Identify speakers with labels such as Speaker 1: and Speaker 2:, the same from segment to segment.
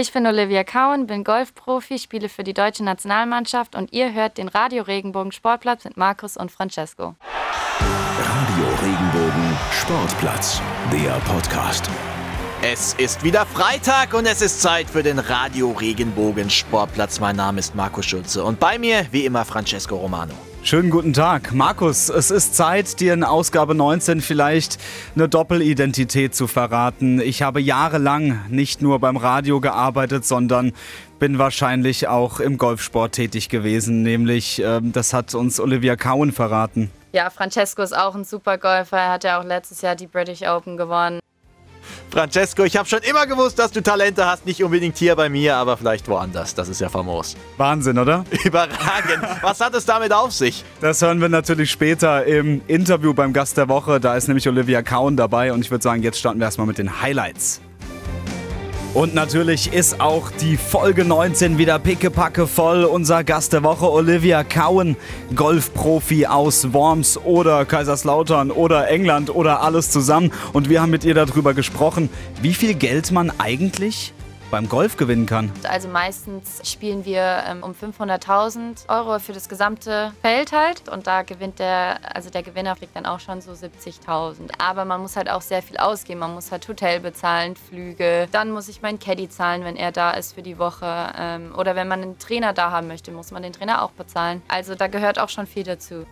Speaker 1: Ich bin Olivia Cowan, bin Golfprofi, spiele für die deutsche Nationalmannschaft und ihr hört den Radio Regenbogen Sportplatz mit Markus und Francesco.
Speaker 2: Radio Regenbogen Sportplatz, der Podcast.
Speaker 3: Es ist wieder Freitag und es ist Zeit für den Radio Regenbogen Sportplatz. Mein Name ist Markus Schulze und bei mir wie immer Francesco Romano.
Speaker 4: Schönen guten Tag. Markus, es ist Zeit, dir in Ausgabe 19 vielleicht eine Doppelidentität zu verraten. Ich habe jahrelang nicht nur beim Radio gearbeitet, sondern bin wahrscheinlich auch im Golfsport tätig gewesen. Nämlich, äh, das hat uns Olivia Cowan verraten.
Speaker 1: Ja, Francesco ist auch ein super Golfer. Er hat ja auch letztes Jahr die British Open gewonnen.
Speaker 3: Francesco, ich habe schon immer gewusst, dass du Talente hast. Nicht unbedingt hier bei mir, aber vielleicht woanders. Das ist ja famos.
Speaker 4: Wahnsinn, oder?
Speaker 3: Überragend. Was hat es damit auf sich?
Speaker 4: Das hören wir natürlich später im Interview beim Gast der Woche. Da ist nämlich Olivia Kaun dabei und ich würde sagen, jetzt starten wir erstmal mit den Highlights. Und natürlich ist auch die Folge 19 wieder pickepacke voll. Unser Gast der Woche, Olivia Cowan, Golfprofi aus Worms oder Kaiserslautern oder England oder alles zusammen. Und wir haben mit ihr darüber gesprochen, wie viel Geld man eigentlich beim Golf gewinnen kann.
Speaker 1: Also meistens spielen wir ähm, um 500.000 Euro für das gesamte Feld halt und da gewinnt der, also der Gewinner kriegt dann auch schon so 70.000. Aber man muss halt auch sehr viel ausgeben. Man muss halt Hotel bezahlen, Flüge. Dann muss ich meinen Caddy zahlen, wenn er da ist für die Woche. Ähm, oder wenn man einen Trainer da haben möchte, muss man den Trainer auch bezahlen. Also da gehört auch schon viel dazu.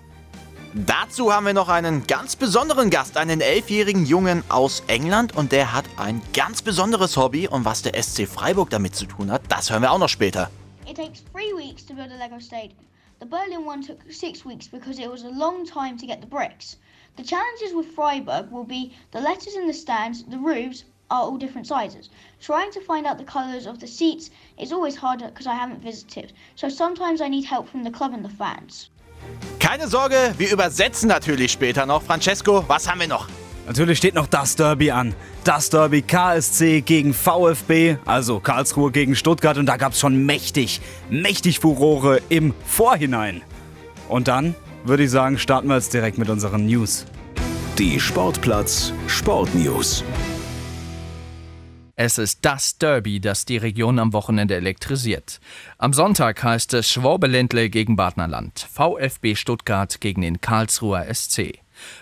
Speaker 3: Dazu haben wir noch einen ganz besonderen Gast, einen elfjährigen Jungen aus England und der hat ein ganz besonderes Hobby und was der SC Freiburg damit zu tun hat, das hören wir auch noch später.
Speaker 5: It takes three weeks to build a Lego stadium. The Berlin one took six weeks because it was a long time to get the bricks. The challenges with Freiburg will be the letters in the stands, the roofs are all different sizes. Trying to find out the colours of the seats is always harder because I haven't visited, so sometimes I need help from the club and the fans.
Speaker 3: Keine Sorge, wir übersetzen natürlich später noch. Francesco, was haben wir noch?
Speaker 4: Natürlich steht noch das Derby an. Das Derby KSC gegen VfB, also Karlsruhe gegen Stuttgart. Und da gab es schon mächtig, mächtig Furore im Vorhinein. Und dann würde ich sagen, starten wir jetzt direkt mit unseren News.
Speaker 2: Die Sportplatz Sportnews.
Speaker 6: Es ist das Derby, das die Region am Wochenende elektrisiert. Am Sonntag heißt es Schwabeländle gegen Badnerland, VfB Stuttgart gegen den Karlsruher SC.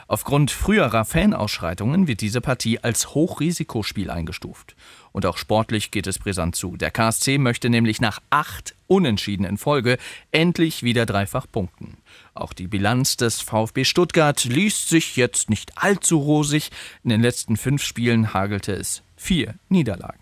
Speaker 6: Aufgrund früherer Fanausschreitungen wird diese Partie als Hochrisikospiel eingestuft. Und auch sportlich geht es brisant zu. Der KSC möchte nämlich nach acht Unentschieden in Folge endlich wieder dreifach punkten. Auch die Bilanz des VfB Stuttgart liest sich jetzt nicht allzu rosig. In den letzten fünf Spielen hagelte es vier Niederlagen.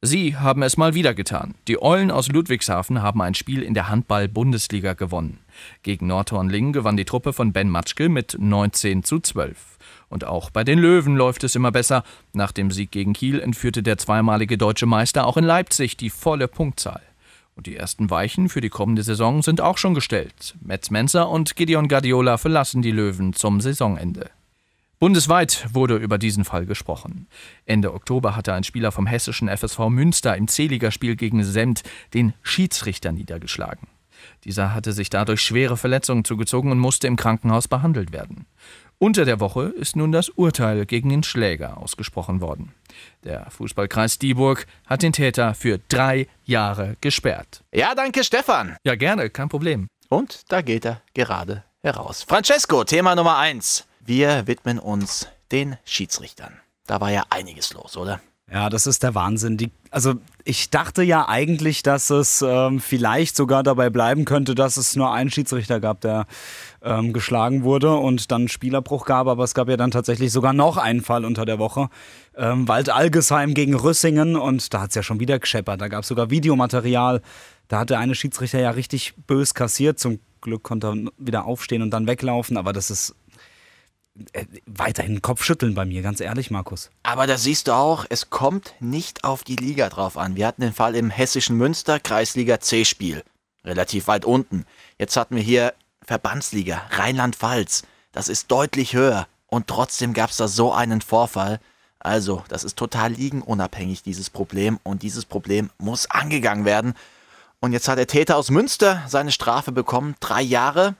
Speaker 6: Sie haben es mal wieder getan. Die Eulen aus Ludwigshafen haben ein Spiel in der Handball-Bundesliga gewonnen. Gegen Nordhorn-Lingen gewann die Truppe von Ben Matschke mit 19 zu 12. Und auch bei den Löwen läuft es immer besser. Nach dem Sieg gegen Kiel entführte der zweimalige deutsche Meister auch in Leipzig die volle Punktzahl. Und die ersten Weichen für die kommende Saison sind auch schon gestellt. Metz Menzer und Gideon Guardiola verlassen die Löwen zum Saisonende. Bundesweit wurde über diesen Fall gesprochen. Ende Oktober hatte ein Spieler vom hessischen FSV Münster im C-Ligaspiel gegen Semt den Schiedsrichter niedergeschlagen. Dieser hatte sich dadurch schwere Verletzungen zugezogen und musste im Krankenhaus behandelt werden. Unter der Woche ist nun das Urteil gegen den Schläger ausgesprochen worden. Der Fußballkreis Dieburg hat den Täter für drei Jahre gesperrt.
Speaker 3: Ja, danke, Stefan.
Speaker 6: Ja, gerne, kein Problem.
Speaker 3: Und da geht er gerade heraus. Francesco, Thema Nummer eins. Wir widmen uns den Schiedsrichtern. Da war ja einiges los, oder?
Speaker 4: Ja, das ist der Wahnsinn. Die, also ich dachte ja eigentlich, dass es ähm, vielleicht sogar dabei bleiben könnte, dass es nur einen Schiedsrichter gab, der ähm, geschlagen wurde und dann Spielerbruch gab. Aber es gab ja dann tatsächlich sogar noch einen Fall unter der Woche. Ähm, Wald Algesheim gegen Rüssingen und da hat es ja schon wieder gescheppert. Da gab es sogar Videomaterial. Da hat der eine Schiedsrichter ja richtig bös kassiert. Zum Glück konnte er wieder aufstehen und dann weglaufen. Aber das ist weiterhin Kopfschütteln bei mir, ganz ehrlich, Markus.
Speaker 3: Aber da siehst du auch, es kommt nicht auf die Liga drauf an. Wir hatten den Fall im hessischen Münster, Kreisliga C-Spiel. Relativ weit unten. Jetzt hatten wir hier Verbandsliga, Rheinland-Pfalz. Das ist deutlich höher. Und trotzdem gab es da so einen Vorfall. Also, das ist total liegenunabhängig, dieses Problem. Und dieses Problem muss angegangen werden. Und jetzt hat der Täter aus Münster seine Strafe bekommen. Drei Jahre.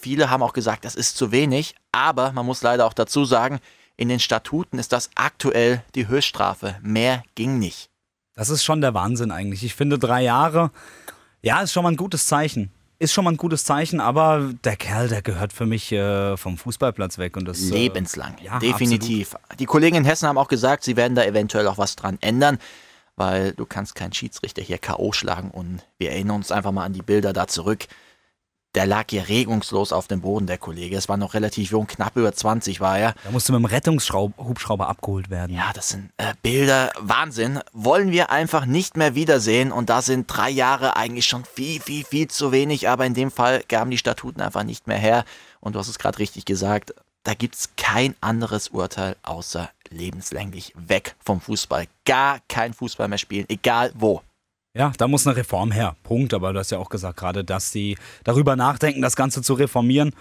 Speaker 3: Viele haben auch gesagt, das ist zu wenig, aber man muss leider auch dazu sagen, in den Statuten ist das aktuell die Höchststrafe. Mehr ging nicht.
Speaker 4: Das ist schon der Wahnsinn eigentlich. Ich finde drei Jahre, ja, ist schon mal ein gutes Zeichen. Ist schon mal ein gutes Zeichen, aber der Kerl, der gehört für mich äh, vom Fußballplatz weg. Und das, äh,
Speaker 3: Lebenslang,
Speaker 4: ja,
Speaker 3: definitiv. Die Kollegen in Hessen haben auch gesagt, sie werden da eventuell auch was dran ändern, weil du kannst keinen Schiedsrichter hier K.O. schlagen und wir erinnern uns einfach mal an die Bilder da zurück der lag hier regungslos auf dem Boden, der Kollege. Es war noch relativ jung, knapp über 20 war er.
Speaker 4: Da musste mit dem Rettungshubschrauber abgeholt werden.
Speaker 3: Ja, das sind äh, Bilder, Wahnsinn. Wollen wir einfach nicht mehr wiedersehen und da sind drei Jahre eigentlich schon viel, viel, viel zu wenig, aber in dem Fall gaben die Statuten einfach nicht mehr her. Und du hast es gerade richtig gesagt, da gibt es kein anderes Urteil außer lebenslänglich weg vom Fußball. Gar kein Fußball mehr spielen, egal wo.
Speaker 4: Ja, da muss eine Reform her. Punkt. Aber du hast ja auch gesagt gerade, dass sie darüber nachdenken, das Ganze zu reformieren.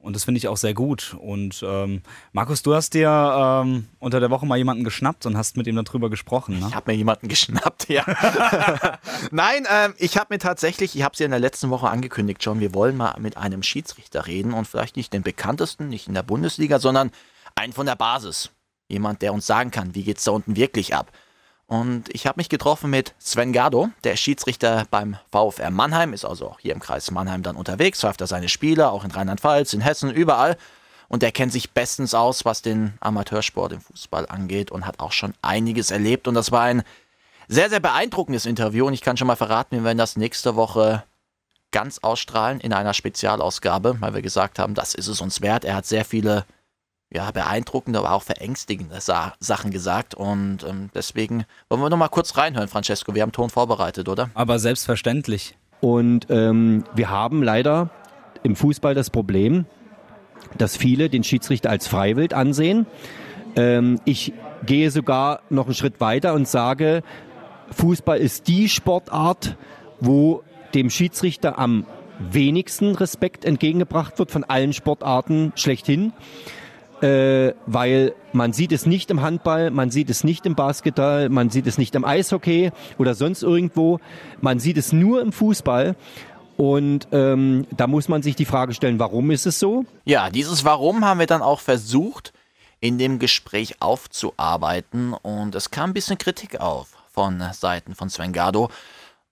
Speaker 4: Und das finde ich auch sehr gut. Und ähm, Markus, du hast dir ähm, unter der Woche mal jemanden geschnappt und hast mit ihm darüber gesprochen. Ne?
Speaker 3: Ich habe mir jemanden geschnappt, ja. Nein, ähm, ich habe mir tatsächlich, ich habe es ja in der letzten Woche angekündigt, John, wir wollen mal mit einem Schiedsrichter reden und vielleicht nicht den bekanntesten, nicht in der Bundesliga, sondern einen von der Basis. Jemand, der uns sagen kann, wie geht es da unten wirklich ab. Und ich habe mich getroffen mit Sven Gardo, der Schiedsrichter beim VfR Mannheim, ist also auch hier im Kreis Mannheim dann unterwegs, pfeift er seine Spiele, auch in Rheinland-Pfalz, in Hessen, überall. Und der kennt sich bestens aus, was den Amateursport im Fußball angeht und hat auch schon einiges erlebt. Und das war ein sehr, sehr beeindruckendes Interview. Und ich kann schon mal verraten, wir werden das nächste Woche ganz ausstrahlen in einer Spezialausgabe, weil wir gesagt haben, das ist es uns wert. Er hat sehr viele ja, beeindruckende, aber auch verängstigende Sa Sachen gesagt. Und ähm, deswegen wollen wir noch mal kurz reinhören, Francesco. Wir haben Ton vorbereitet, oder?
Speaker 4: Aber selbstverständlich.
Speaker 7: Und ähm, wir haben leider im Fußball das Problem, dass viele den Schiedsrichter als Freiwild ansehen. Ähm, ich gehe sogar noch einen Schritt weiter und sage, Fußball ist die Sportart, wo dem Schiedsrichter am wenigsten Respekt entgegengebracht wird von allen Sportarten schlechthin äh, weil man sieht es nicht im Handball, man sieht es nicht im Basketball, man sieht es nicht im Eishockey oder sonst irgendwo, man sieht es nur im Fußball. Und ähm, da muss man sich die Frage stellen, warum ist es so?
Speaker 3: Ja, dieses Warum haben wir dann auch versucht, in dem Gespräch aufzuarbeiten. Und es kam ein bisschen Kritik auf von Seiten von Sven Gardo.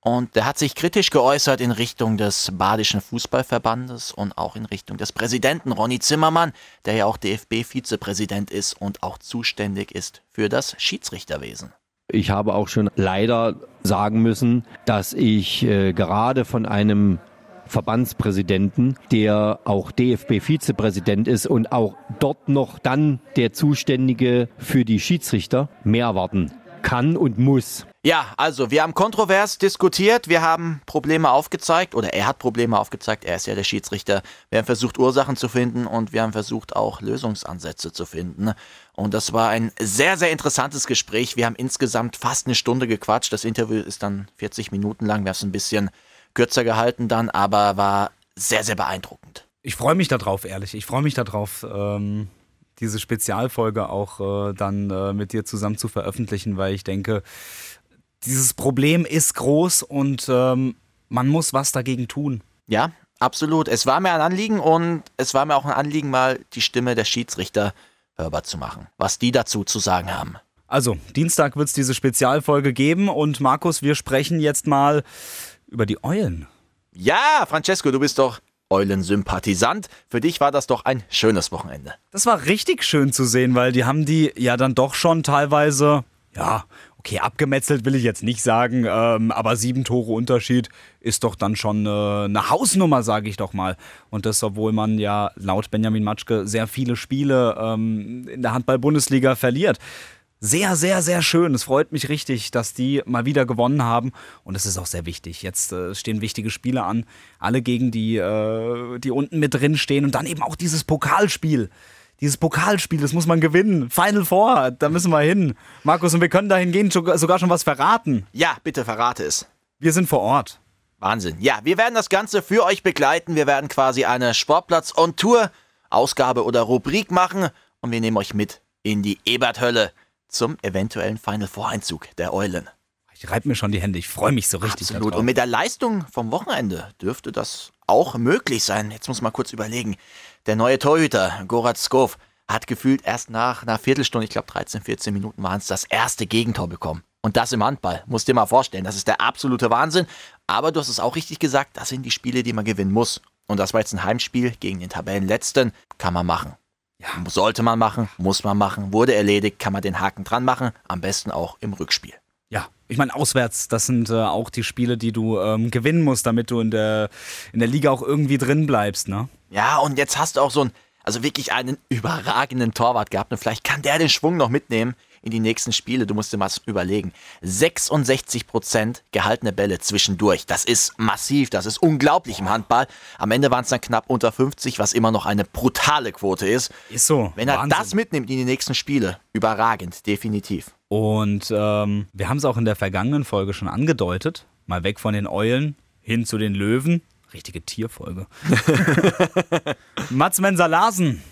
Speaker 3: Und der hat sich kritisch geäußert in Richtung des Badischen Fußballverbandes und auch in Richtung des Präsidenten Ronny Zimmermann, der ja auch DFB-Vizepräsident ist und auch zuständig ist für das Schiedsrichterwesen.
Speaker 7: Ich habe auch schon leider sagen müssen, dass ich äh, gerade von einem Verbandspräsidenten, der auch DFB-Vizepräsident ist und auch dort noch dann der Zuständige für die Schiedsrichter mehr erwarten kann und muss.
Speaker 3: Ja, also wir haben kontrovers diskutiert, wir haben Probleme aufgezeigt oder er hat Probleme aufgezeigt, er ist ja der Schiedsrichter. Wir haben versucht Ursachen zu finden und wir haben versucht auch Lösungsansätze zu finden. Und das war ein sehr, sehr interessantes Gespräch. Wir haben insgesamt fast eine Stunde gequatscht. Das Interview ist dann 40 Minuten lang, wir haben es ein bisschen kürzer gehalten dann, aber war sehr, sehr beeindruckend.
Speaker 4: Ich freue mich darauf, ehrlich. Ich freue mich darauf. Ähm diese Spezialfolge auch äh, dann äh, mit dir zusammen zu veröffentlichen, weil ich denke, dieses Problem ist groß und ähm, man muss was dagegen tun.
Speaker 3: Ja, absolut. Es war mir ein Anliegen und es war mir auch ein Anliegen, mal die Stimme der Schiedsrichter hörbar zu machen, was die dazu zu sagen haben.
Speaker 4: Also, Dienstag wird es diese Spezialfolge geben und Markus, wir sprechen jetzt mal über die Eulen.
Speaker 3: Ja, Francesco, du bist doch Eulensympathisant. Für dich war das doch ein schönes Wochenende.
Speaker 4: Das war richtig schön zu sehen, weil die haben die ja dann doch schon teilweise, ja, okay, abgemetzelt will ich jetzt nicht sagen, ähm, aber sieben Tore Unterschied ist doch dann schon äh, eine Hausnummer, sage ich doch mal. Und das, obwohl man ja laut Benjamin Matschke sehr viele Spiele ähm, in der Handball-Bundesliga verliert sehr, sehr, sehr schön. Es freut mich richtig, dass die mal wieder gewonnen haben. Und es ist auch sehr wichtig. Jetzt äh, stehen wichtige Spiele an. Alle gegen die, äh, die unten mit drin stehen. Und dann eben auch dieses Pokalspiel. Dieses Pokalspiel, das muss man gewinnen. Final Four, da müssen wir hin. Markus, und wir können dahin gehen, sogar schon was verraten.
Speaker 3: Ja, bitte verrate es.
Speaker 4: Wir sind vor Ort.
Speaker 3: Wahnsinn. Ja, wir werden das Ganze für euch begleiten. Wir werden quasi eine Sportplatz-on-Tour, Ausgabe oder Rubrik machen. Und wir nehmen euch mit in die Eberthölle zum eventuellen Final Four Einzug der Eulen.
Speaker 4: Ich reibe mir schon die Hände, ich freue mich so richtig.
Speaker 3: Absolut. Und mit der Leistung vom Wochenende dürfte das auch möglich sein. Jetzt muss man kurz überlegen. Der neue Torhüter, Gorat Skov, hat gefühlt erst nach einer Viertelstunde, ich glaube 13, 14 Minuten waren es, das erste Gegentor bekommen. Und das im Handball. Musst dir mal vorstellen. Das ist der absolute Wahnsinn. Aber du hast es auch richtig gesagt, das sind die Spiele, die man gewinnen muss. Und das war jetzt ein Heimspiel gegen den Tabellenletzten. Kann man machen. Ja. Sollte man machen, muss man machen, wurde erledigt, kann man den Haken dran machen. Am besten auch im Rückspiel.
Speaker 4: Ja, ich meine, auswärts, das sind äh, auch die Spiele, die du ähm, gewinnen musst, damit du in der, in der Liga auch irgendwie drin bleibst, ne?
Speaker 3: Ja, und jetzt hast du auch so ein, also wirklich einen überragenden Torwart gehabt und vielleicht kann der den Schwung noch mitnehmen in die nächsten Spiele. Du musst dir mal überlegen. 66 Prozent gehaltene Bälle zwischendurch. Das ist massiv, das ist unglaublich im Handball. Am Ende waren es dann knapp unter 50, was immer noch eine brutale Quote ist.
Speaker 4: Ist so.
Speaker 3: Wenn er Wahnsinn. das mitnimmt in die nächsten Spiele, überragend, definitiv.
Speaker 4: Und ähm, wir haben es auch in der vergangenen Folge schon angedeutet. Mal weg von den Eulen hin zu den Löwen. Richtige Tierfolge. Mats Menser-Larsen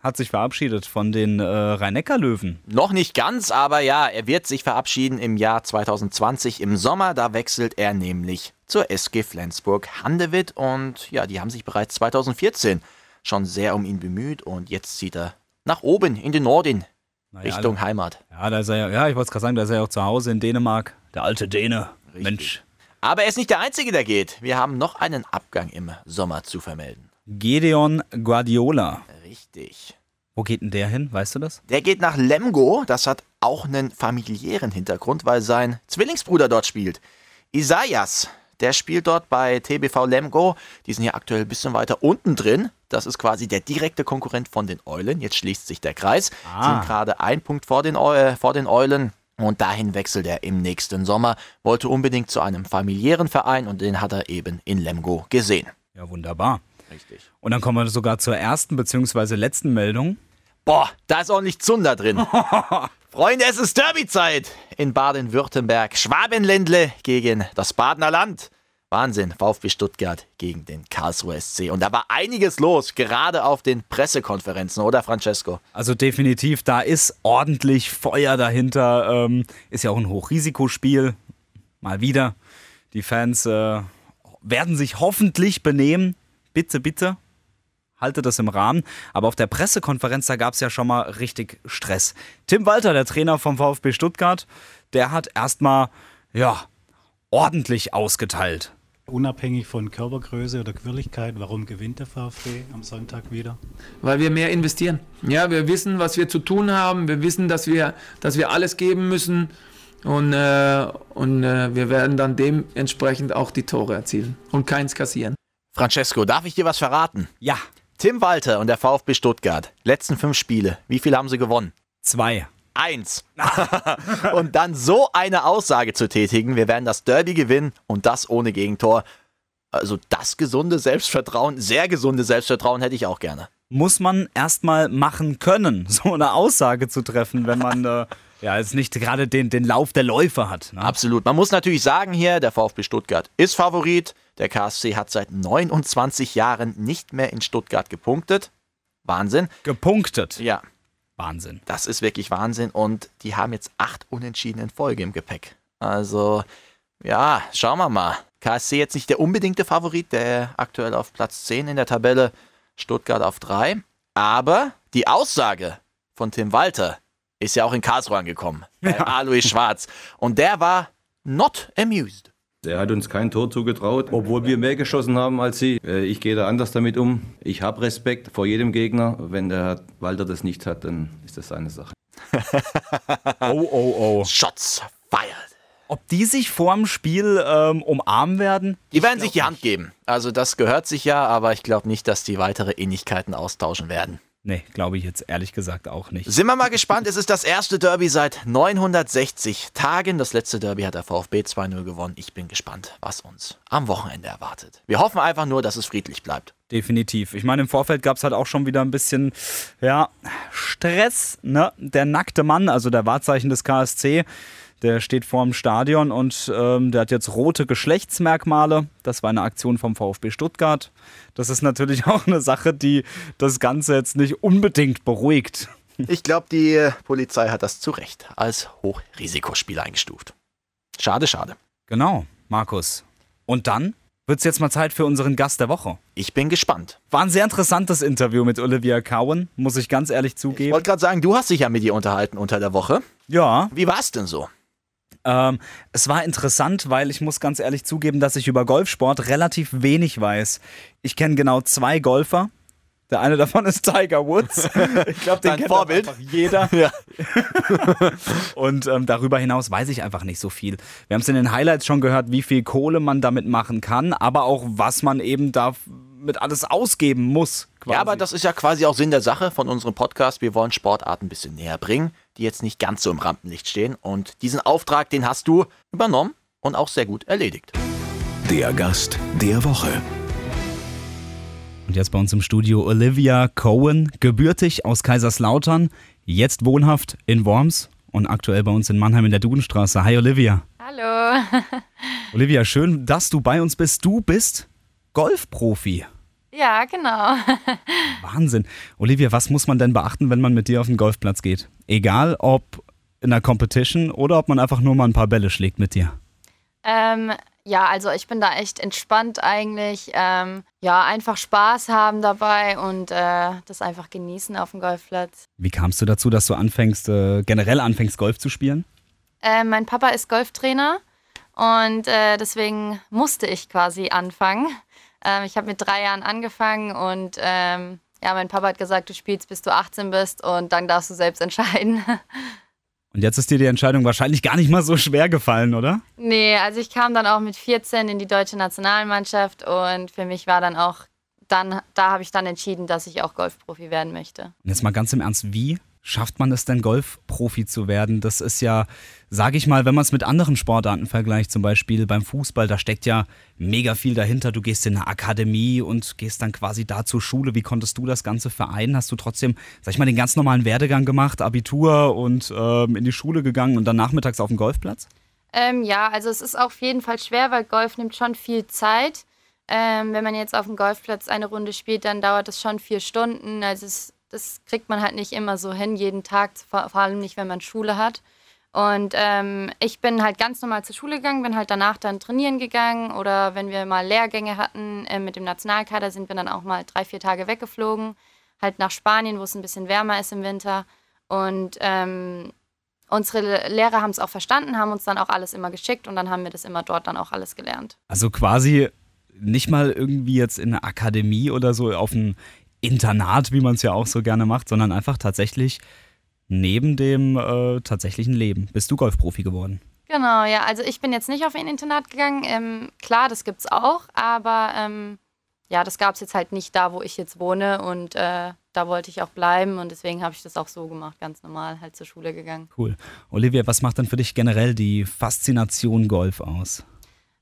Speaker 4: hat sich verabschiedet von den äh, Rhein-Neckar-Löwen.
Speaker 3: Noch nicht ganz, aber ja, er wird sich verabschieden im Jahr 2020 im Sommer. Da wechselt er nämlich zur SG Flensburg-Handewitt und ja, die haben sich bereits 2014 schon sehr um ihn bemüht und jetzt zieht er nach oben in den Norden, naja, Richtung Heimat.
Speaker 4: Ja, da ist er, ja, ich wollte es gerade sagen, da ist er ja auch zu Hause in Dänemark. Der alte Däne. Richtig. Mensch.
Speaker 3: Aber er ist nicht der Einzige, der geht. Wir haben noch einen Abgang im Sommer zu vermelden.
Speaker 4: Gedeon Guardiola.
Speaker 3: Richtig.
Speaker 4: Wo geht denn der hin? Weißt du das?
Speaker 3: Der geht nach Lemgo. Das hat auch einen familiären Hintergrund, weil sein Zwillingsbruder dort spielt. Isaias, der spielt dort bei TBV Lemgo. Die sind hier aktuell ein bisschen weiter unten drin. Das ist quasi der direkte Konkurrent von den Eulen. Jetzt schließt sich der Kreis. Ah. Sind gerade ein Punkt vor den, äh, vor den Eulen. Und dahin wechselt er im nächsten Sommer. Wollte unbedingt zu einem familiären Verein und den hat er eben in Lemgo gesehen.
Speaker 4: Ja, wunderbar.
Speaker 3: Richtig.
Speaker 4: Und dann kommen wir sogar zur ersten bzw. letzten Meldung.
Speaker 3: Boah, da ist ordentlich Zunder drin. Freunde, es ist Derbyzeit in Baden-Württemberg. Schwabenländle gegen das Badener Land. Wahnsinn, VfB Stuttgart gegen den Karlsruher SC. Und da war einiges los, gerade auf den Pressekonferenzen, oder Francesco?
Speaker 4: Also definitiv, da ist ordentlich Feuer dahinter. Ähm, ist ja auch ein Hochrisikospiel. Mal wieder. Die Fans äh, werden sich hoffentlich benehmen bitte, bitte, halte das im Rahmen. Aber auf der Pressekonferenz, da gab es ja schon mal richtig Stress. Tim Walter, der Trainer vom VfB Stuttgart, der hat erstmal, ja, ordentlich ausgeteilt.
Speaker 8: Unabhängig von Körpergröße oder Quirligkeit, warum gewinnt der VfB am Sonntag wieder?
Speaker 9: Weil wir mehr investieren. Ja, wir wissen, was wir zu tun haben. Wir wissen, dass wir, dass wir alles geben müssen. Und, äh, und äh, wir werden dann dementsprechend auch die Tore erzielen und keins kassieren.
Speaker 3: Francesco, darf ich dir was verraten?
Speaker 4: Ja.
Speaker 3: Tim Walter und der VfB Stuttgart, letzten fünf Spiele, wie viel haben sie gewonnen?
Speaker 4: Zwei.
Speaker 3: Eins. und dann so eine Aussage zu tätigen, wir werden das Derby gewinnen und das ohne Gegentor. Also das gesunde Selbstvertrauen, sehr gesunde Selbstvertrauen hätte ich auch gerne.
Speaker 4: Muss man erstmal machen können, so eine Aussage zu treffen, wenn man äh, ja jetzt nicht gerade den, den Lauf der Läufer hat.
Speaker 3: Ne? Absolut. Man muss natürlich sagen hier, der VfB Stuttgart ist Favorit. Der KSC hat seit 29 Jahren nicht mehr in Stuttgart gepunktet. Wahnsinn.
Speaker 4: Gepunktet?
Speaker 3: Ja.
Speaker 4: Wahnsinn.
Speaker 3: Das ist wirklich Wahnsinn und die haben jetzt acht Unentschieden in Folge im Gepäck. Also, ja, schauen wir mal. KSC jetzt nicht der unbedingte Favorit, der aktuell auf Platz 10 in der Tabelle, Stuttgart auf 3. Aber die Aussage von Tim Walter ist ja auch in Karlsruhe angekommen, bei Alois Schwarz. Und der war not amused.
Speaker 10: Er hat uns kein Tor zugetraut, obwohl wir mehr geschossen haben als sie. Äh, ich gehe da anders damit um. Ich habe Respekt vor jedem Gegner. Wenn der Herr Walter das nicht hat, dann ist das seine Sache.
Speaker 4: oh, oh, oh.
Speaker 3: Shots fired.
Speaker 4: Ob die sich vor dem Spiel ähm, umarmen werden?
Speaker 3: Die werden sich die Hand geben. Also das gehört sich ja, aber ich glaube nicht, dass die weitere Ähnlichkeiten austauschen werden.
Speaker 4: Nee, glaube ich jetzt ehrlich gesagt auch nicht.
Speaker 3: Sind wir mal gespannt. Es ist das erste Derby seit 960 Tagen. Das letzte Derby hat der VfB 2-0 gewonnen. Ich bin gespannt, was uns am Wochenende erwartet. Wir hoffen einfach nur, dass es friedlich bleibt.
Speaker 4: Definitiv. Ich meine, im Vorfeld gab es halt auch schon wieder ein bisschen, ja, Stress. Ne? Der nackte Mann, also der Wahrzeichen des KSC, der steht vor dem Stadion und ähm, der hat jetzt rote Geschlechtsmerkmale. Das war eine Aktion vom VfB Stuttgart. Das ist natürlich auch eine Sache, die das Ganze jetzt nicht unbedingt beruhigt.
Speaker 3: Ich glaube, die Polizei hat das zu Recht als Hochrisikospiel eingestuft. Schade, schade.
Speaker 4: Genau, Markus. Und dann wird es jetzt mal Zeit für unseren Gast der Woche.
Speaker 3: Ich bin gespannt.
Speaker 4: War ein sehr interessantes Interview mit Olivia Cowan, muss ich ganz ehrlich zugeben. Ich
Speaker 3: wollte gerade sagen, du hast dich ja mit ihr unterhalten unter der Woche.
Speaker 4: Ja.
Speaker 3: Wie war es denn so?
Speaker 4: Ähm, es war interessant, weil ich muss ganz ehrlich zugeben, dass ich über Golfsport relativ wenig weiß. Ich kenne genau zwei Golfer. Der eine davon ist Tiger Woods. Ich glaube, den kennt
Speaker 3: Vorbild.
Speaker 4: einfach jeder.
Speaker 3: Ja.
Speaker 4: Und ähm, darüber hinaus weiß ich einfach nicht so viel. Wir haben es in den Highlights schon gehört, wie viel Kohle man damit machen kann, aber auch was man eben da mit alles ausgeben muss. Quasi.
Speaker 3: Ja, aber das ist ja quasi auch Sinn der Sache von unserem Podcast. Wir wollen Sportarten ein bisschen näher bringen, die jetzt nicht ganz so im Rampenlicht stehen. Und diesen Auftrag, den hast du übernommen und auch sehr gut erledigt.
Speaker 2: Der Gast der Woche.
Speaker 4: Und jetzt bei uns im Studio Olivia Cohen, gebürtig aus Kaiserslautern, jetzt wohnhaft in Worms und aktuell bei uns in Mannheim in der Dudenstraße. Hi Olivia.
Speaker 1: Hallo.
Speaker 4: Olivia, schön, dass du bei uns bist. Du bist Golfprofi.
Speaker 1: Ja, genau.
Speaker 4: Wahnsinn. Olivia, was muss man denn beachten, wenn man mit dir auf den Golfplatz geht? Egal ob in einer Competition oder ob man einfach nur mal ein paar Bälle schlägt mit dir.
Speaker 1: Ähm, ja, also ich bin da echt entspannt eigentlich. Ähm, ja, einfach Spaß haben dabei und äh, das einfach genießen auf dem Golfplatz.
Speaker 4: Wie kamst du dazu, dass du anfängst, äh, generell anfängst, Golf zu spielen?
Speaker 1: Äh, mein Papa ist Golftrainer und äh, deswegen musste ich quasi anfangen. Ähm, ich habe mit drei Jahren angefangen und ähm, ja, mein Papa hat gesagt, du spielst bis du 18 bist und dann darfst du selbst entscheiden.
Speaker 4: Und jetzt ist dir die Entscheidung wahrscheinlich gar nicht mal so schwer gefallen, oder?
Speaker 1: nee, also ich kam dann auch mit 14 in die deutsche Nationalmannschaft und für mich war dann auch, dann, da habe ich dann entschieden, dass ich auch Golfprofi werden möchte.
Speaker 4: Und jetzt mal ganz im Ernst, wie schafft man es denn, Golfprofi zu werden? Das ist ja, sage ich mal, wenn man es mit anderen Sportarten vergleicht, zum Beispiel beim Fußball, da steckt ja mega viel dahinter. Du gehst in eine Akademie und gehst dann quasi da zur Schule. Wie konntest du das Ganze vereinen? Hast du trotzdem, sag ich mal, den ganz normalen Werdegang gemacht, Abitur und ähm, in die Schule gegangen und dann nachmittags auf dem Golfplatz?
Speaker 1: Ähm, ja, also es ist auf jeden Fall schwer, weil Golf nimmt schon viel Zeit. Ähm, wenn man jetzt auf dem Golfplatz eine Runde spielt, dann dauert es schon vier Stunden. Also es, das kriegt man halt nicht immer so hin, jeden Tag, vor, allem nicht, wenn man Schule hat. Und ähm, ich bin halt ganz normal zur Schule gegangen, bin halt danach dann trainieren gegangen oder wenn wir mal Lehrgänge hatten äh, mit dem Nationalkader, sind wir dann auch mal drei, vier Tage weggeflogen, halt nach Spanien, wo es ein bisschen wärmer ist im Winter. Und ähm, unsere Lehrer haben es auch verstanden, haben uns dann auch alles immer geschickt und dann haben wir das immer dort dann auch alles gelernt.
Speaker 4: Also quasi nicht mal irgendwie jetzt in einer Akademie oder so auf ein Internat, wie man es ja auch so gerne macht, sondern einfach tatsächlich neben dem äh, tatsächlichen Leben. Bist du Golfprofi geworden?
Speaker 1: Genau, ja. Also ich bin jetzt nicht auf ein Internat gegangen. Ähm, klar, das gibt's auch, aber ähm, ja, das gab es jetzt halt nicht da, wo ich jetzt wohne und äh, da wollte ich auch bleiben und deswegen habe ich das auch so gemacht, ganz normal, halt zur Schule gegangen.
Speaker 4: Cool. Olivia, was macht denn für dich generell die Faszination Golf aus?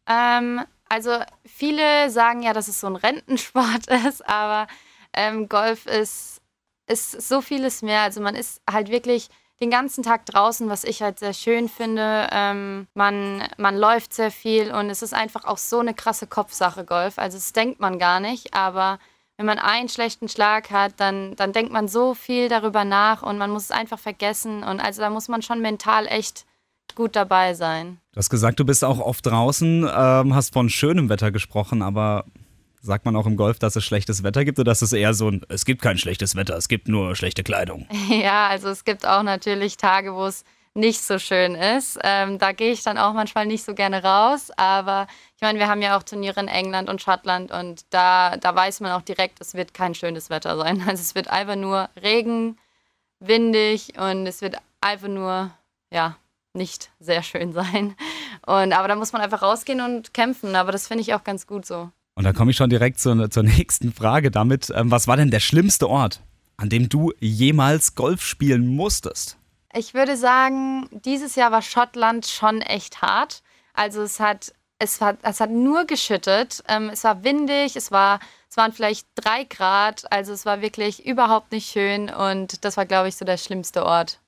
Speaker 1: Ähm, also viele sagen ja, dass es so ein Rentensport ist, aber ähm, Golf ist, ist so vieles mehr. Also man ist halt wirklich den ganzen Tag draußen, was ich halt sehr schön finde. Ähm, man, man läuft sehr viel und es ist einfach auch so eine krasse Kopfsache, Golf. Also das denkt man gar nicht, aber wenn man einen schlechten Schlag hat, dann, dann denkt man so viel darüber nach und man muss es einfach vergessen. Und also da muss man schon mental echt gut dabei sein.
Speaker 4: Du hast gesagt, du bist auch oft draußen, ähm, hast von schönem Wetter gesprochen, aber sagt man auch im Golf, dass es schlechtes Wetter gibt oder dass es eher so ein, es gibt kein schlechtes Wetter, es gibt nur schlechte Kleidung?
Speaker 1: Ja, also es gibt auch natürlich Tage, wo es nicht so schön ist. Ähm, da gehe ich dann auch manchmal nicht so gerne raus. Aber ich meine, wir haben ja auch Turniere in England und Schottland und da, da weiß man auch direkt, es wird kein schönes Wetter sein. Also es wird einfach nur Regen, windig und es wird einfach nur, ja, nicht sehr schön sein. Und, aber da muss man einfach rausgehen und kämpfen. Aber das finde ich auch ganz gut so.
Speaker 4: Und da komme ich schon direkt zur, zur nächsten Frage damit. Ähm, was war denn der schlimmste Ort, an dem du jemals Golf spielen musstest?
Speaker 1: Ich würde sagen, dieses Jahr war Schottland schon echt hart. Also es hat, es hat, es hat nur geschüttet. Ähm, es war windig, es, war, es waren vielleicht drei Grad. Also es war wirklich überhaupt nicht schön. Und das war, glaube ich, so der schlimmste Ort,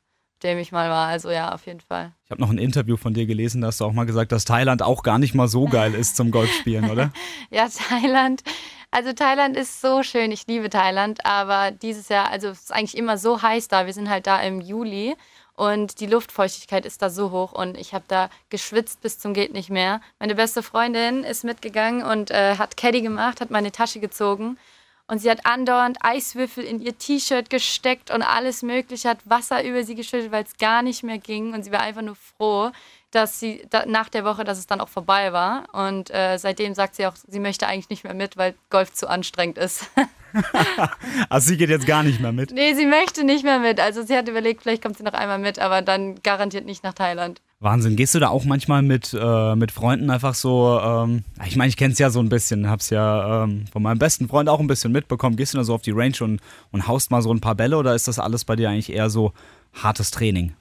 Speaker 1: dem ich mal war. Also ja, auf jeden Fall.
Speaker 4: Ich habe noch ein Interview von dir gelesen, da hast du auch mal gesagt, dass Thailand auch gar nicht mal so geil ist zum Golfspielen, oder?
Speaker 1: ja, Thailand. Also Thailand ist so schön. Ich liebe Thailand. Aber dieses Jahr, also es ist eigentlich immer so heiß da. Wir sind halt da im Juli. Und die Luftfeuchtigkeit ist da so hoch und ich habe da geschwitzt bis zum geht nicht mehr. Meine beste Freundin ist mitgegangen und äh, hat Caddy gemacht, hat meine Tasche gezogen und sie hat andauernd Eiswürfel in ihr T-Shirt gesteckt und alles Mögliche, hat Wasser über sie geschüttet, weil es gar nicht mehr ging und sie war einfach nur froh, dass sie da, nach der Woche, dass es dann auch vorbei war. Und äh, seitdem sagt sie auch, sie möchte eigentlich nicht mehr mit, weil Golf zu anstrengend ist.
Speaker 4: also sie geht jetzt gar nicht mehr mit?
Speaker 1: Nee, sie möchte nicht mehr mit. Also sie hat überlegt, vielleicht kommt sie noch einmal mit, aber dann garantiert nicht nach Thailand.
Speaker 4: Wahnsinn. Gehst du da auch manchmal mit, äh, mit Freunden einfach so, ähm, ich meine, ich kenne es ja so ein bisschen, hab's ja ähm, von meinem besten Freund auch ein bisschen mitbekommen. Gehst du da so auf die Range und, und haust mal so ein paar Bälle oder ist das alles bei dir eigentlich eher so hartes Training?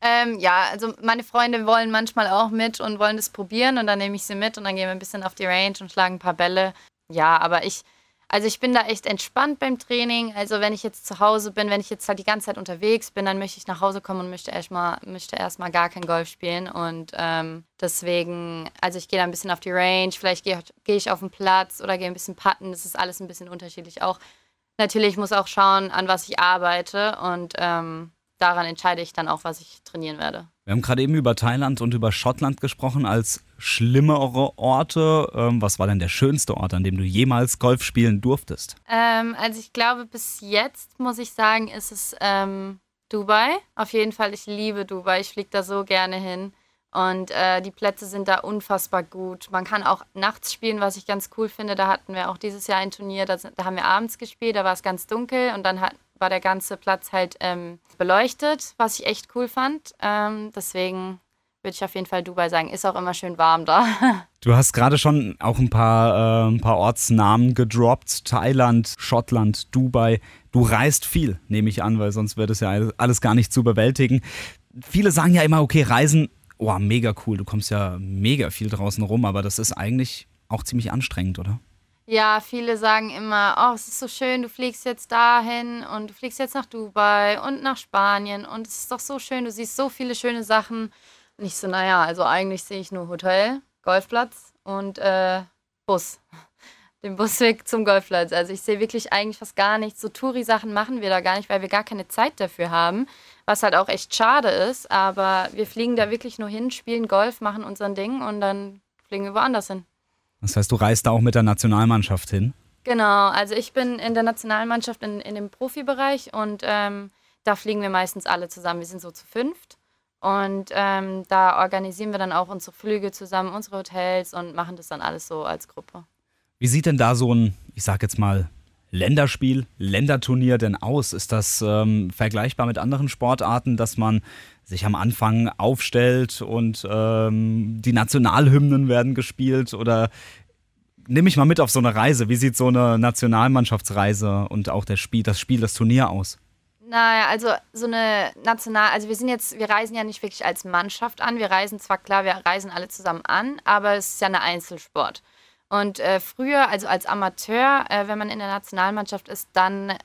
Speaker 1: Ähm, ja, also meine Freunde wollen manchmal auch mit und wollen das probieren und dann nehme ich sie mit und dann gehen wir ein bisschen auf die Range und schlagen ein paar Bälle. Ja, aber ich, also ich bin da echt entspannt beim Training. Also wenn ich jetzt zu Hause bin, wenn ich jetzt halt die ganze Zeit unterwegs bin, dann möchte ich nach Hause kommen und möchte erstmal möchte gar kein Golf spielen. Und ähm, deswegen, also ich gehe da ein bisschen auf die Range, vielleicht gehe geh ich auf den Platz oder gehe ein bisschen putten. Das ist alles ein bisschen unterschiedlich auch. Natürlich muss auch schauen, an was ich arbeite und ähm, daran entscheide ich dann auch, was ich trainieren werde.
Speaker 4: Wir haben gerade eben über Thailand und über Schottland gesprochen als schlimmere Orte. Ähm, was war denn der schönste Ort, an dem du jemals Golf spielen durftest?
Speaker 1: Ähm, also ich glaube, bis jetzt muss ich sagen, ist es ähm, Dubai. Auf jeden Fall, ich liebe Dubai. Ich fliege da so gerne hin. Und äh, die Plätze sind da unfassbar gut. Man kann auch nachts spielen, was ich ganz cool finde. Da hatten wir auch dieses Jahr ein Turnier, da, da haben wir abends gespielt, da war es ganz dunkel und dann hat, war der ganze Platz halt ähm, beleuchtet, was ich echt cool fand. Ähm, deswegen würde ich auf jeden Fall Dubai sagen. Ist auch immer schön warm da.
Speaker 4: Du hast gerade schon auch ein paar, äh, ein paar Ortsnamen gedroppt. Thailand, Schottland, Dubai. Du reist viel, nehme ich an, weil sonst wird es ja alles gar nicht zu bewältigen. Viele sagen ja immer, okay, Reisen, oh, mega cool. Du kommst ja mega viel draußen rum, aber das ist eigentlich auch ziemlich anstrengend, oder?
Speaker 1: Ja, viele sagen immer, oh, es ist so schön, du fliegst jetzt dahin und du fliegst jetzt nach Dubai und nach Spanien und es ist doch so schön, du siehst so viele schöne Sachen. Und ich so, naja, also eigentlich sehe ich nur Hotel, Golfplatz und äh, Bus. Den Busweg zum Golfplatz. Also ich sehe wirklich eigentlich fast gar nichts. So Touri-Sachen machen wir da gar nicht, weil wir gar keine Zeit dafür haben. Was halt auch echt schade ist. Aber wir fliegen da wirklich nur hin, spielen Golf, machen unseren Ding und dann fliegen wir woanders hin.
Speaker 4: Das heißt, du reist da auch mit der Nationalmannschaft hin?
Speaker 1: Genau, also ich bin in der Nationalmannschaft in, in dem Profibereich und ähm, da fliegen wir meistens alle zusammen. Wir sind so zu fünft. Und ähm, da organisieren wir dann auch unsere Flüge zusammen, unsere Hotels und machen das dann alles so als Gruppe.
Speaker 4: Wie sieht denn da so ein, ich sag jetzt mal, Länderspiel, Länderturnier denn aus? Ist das ähm, vergleichbar mit anderen Sportarten, dass man sich am Anfang aufstellt und ähm, die Nationalhymnen werden gespielt? Oder nehme ich mal mit auf so eine Reise? Wie sieht so eine Nationalmannschaftsreise und auch das Spiel, das Spiel, das Turnier aus?
Speaker 1: Naja, also so eine national, also wir sind jetzt, wir reisen ja nicht wirklich als Mannschaft an. Wir reisen zwar klar, wir reisen alle zusammen an, aber es ist ja eine Einzelsport. Und äh, früher, also als Amateur, äh, wenn man in der Nationalmannschaft ist, dann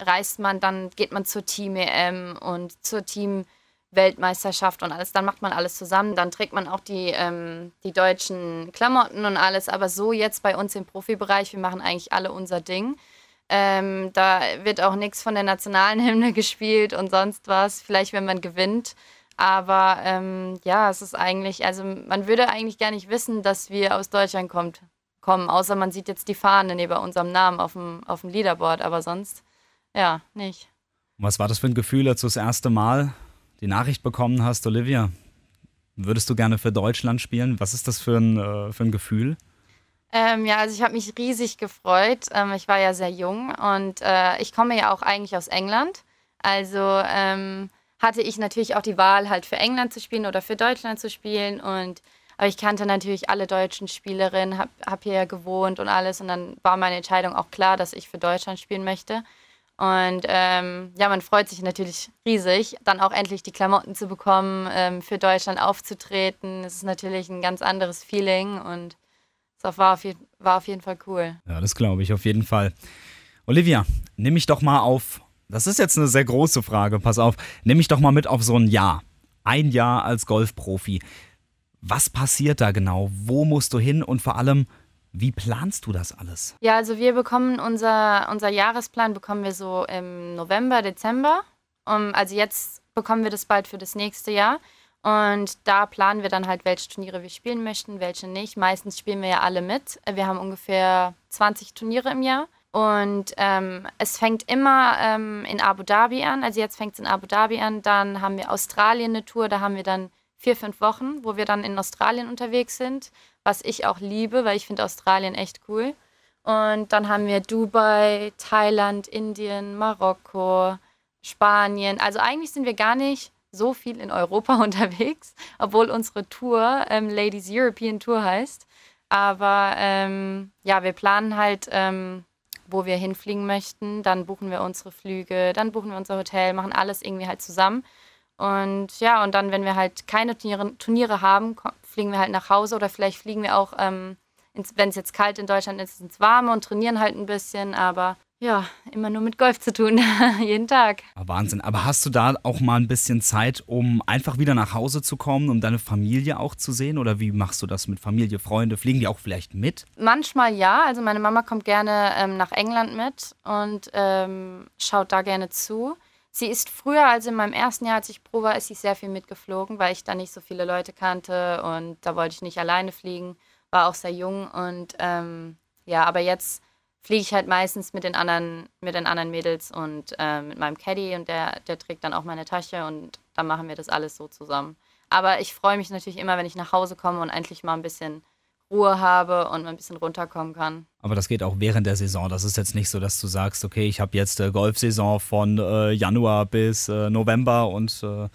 Speaker 1: reist man, dann geht man zur Team-EM und zur Team-Weltmeisterschaft und alles. Dann macht man alles zusammen. Dann trägt man auch die, ähm, die deutschen Klamotten und alles. Aber so jetzt bei uns im Profibereich, wir machen eigentlich alle unser Ding. Ähm, da wird auch nichts von der nationalen Hymne gespielt und sonst was. Vielleicht, wenn man gewinnt. Aber ähm, ja, es ist eigentlich, also man würde eigentlich gar nicht wissen, dass wir aus Deutschland kommt, kommen, außer man sieht jetzt die Fahne neben unserem Namen auf dem, auf dem Leaderboard, aber sonst, ja, nicht.
Speaker 4: Was war das für ein Gefühl, als du das erste Mal die Nachricht bekommen hast, Olivia? Würdest du gerne für Deutschland spielen? Was ist das für ein, äh, für ein Gefühl?
Speaker 1: Ähm, ja, also ich habe mich riesig gefreut. Ähm, ich war ja sehr jung und äh, ich komme ja auch eigentlich aus England. Also ähm, hatte ich natürlich auch die Wahl, halt für England zu spielen oder für Deutschland zu spielen. Und aber ich kannte natürlich alle deutschen Spielerinnen, habe hab hier gewohnt und alles. Und dann war meine Entscheidung auch klar, dass ich für Deutschland spielen möchte. Und ähm, ja, man freut sich natürlich riesig, dann auch endlich die Klamotten zu bekommen, ähm, für Deutschland aufzutreten. Es ist natürlich ein ganz anderes Feeling und es war auf, war auf jeden Fall cool.
Speaker 4: Ja, das glaube ich auf jeden Fall. Olivia, nimm mich doch mal auf. Das ist jetzt eine sehr große Frage, pass auf. Nimm mich doch mal mit auf so ein Jahr. Ein Jahr als Golfprofi. Was passiert da genau? Wo musst du hin? Und vor allem, wie planst du das alles?
Speaker 1: Ja, also wir bekommen unser, unser Jahresplan bekommen wir so im November, Dezember. Um, also jetzt bekommen wir das bald für das nächste Jahr. Und da planen wir dann halt, welche Turniere wir spielen möchten, welche nicht. Meistens spielen wir ja alle mit. Wir haben ungefähr 20 Turniere im Jahr. Und ähm, es fängt immer ähm, in Abu Dhabi an. Also jetzt fängt es in Abu Dhabi an. Dann haben wir Australien eine Tour. Da haben wir dann vier, fünf Wochen, wo wir dann in Australien unterwegs sind, was ich auch liebe, weil ich finde Australien echt cool. Und dann haben wir Dubai, Thailand, Indien, Marokko, Spanien. Also eigentlich sind wir gar nicht so viel in Europa unterwegs, obwohl unsere Tour ähm, Ladies European Tour heißt. Aber ähm, ja, wir planen halt, ähm, wo wir hinfliegen möchten. Dann buchen wir unsere Flüge, dann buchen wir unser Hotel, machen alles irgendwie halt zusammen. Und ja, und dann, wenn wir halt keine Turniere, Turniere haben, fliegen wir halt nach Hause oder vielleicht fliegen wir auch, ähm, wenn es jetzt kalt in Deutschland ist, ins Warme und trainieren halt ein bisschen. Aber ja, immer nur mit Golf zu tun, jeden Tag.
Speaker 4: Wahnsinn. Aber hast du da auch mal ein bisschen Zeit, um einfach wieder nach Hause zu kommen, um deine Familie auch zu sehen? Oder wie machst du das mit Familie, Freunde? Fliegen die auch vielleicht mit?
Speaker 1: Manchmal ja. Also meine Mama kommt gerne ähm, nach England mit und ähm, schaut da gerne zu. Sie ist früher, also in meinem ersten Jahr, als ich Pro war, ist sie sehr viel mitgeflogen, weil ich da nicht so viele Leute kannte und da wollte ich nicht alleine fliegen. War auch sehr jung und ähm, ja, aber jetzt fliege ich halt meistens mit den anderen, mit den anderen Mädels und äh, mit meinem Caddy und der, der trägt dann auch meine Tasche und dann machen wir das alles so zusammen. Aber ich freue mich natürlich immer, wenn ich nach Hause komme und endlich mal ein bisschen Ruhe habe und mal ein bisschen runterkommen kann.
Speaker 4: Aber das geht auch während der Saison. Das ist jetzt nicht so, dass du sagst, okay, ich habe jetzt äh, Golfsaison von äh, Januar bis äh, November und äh,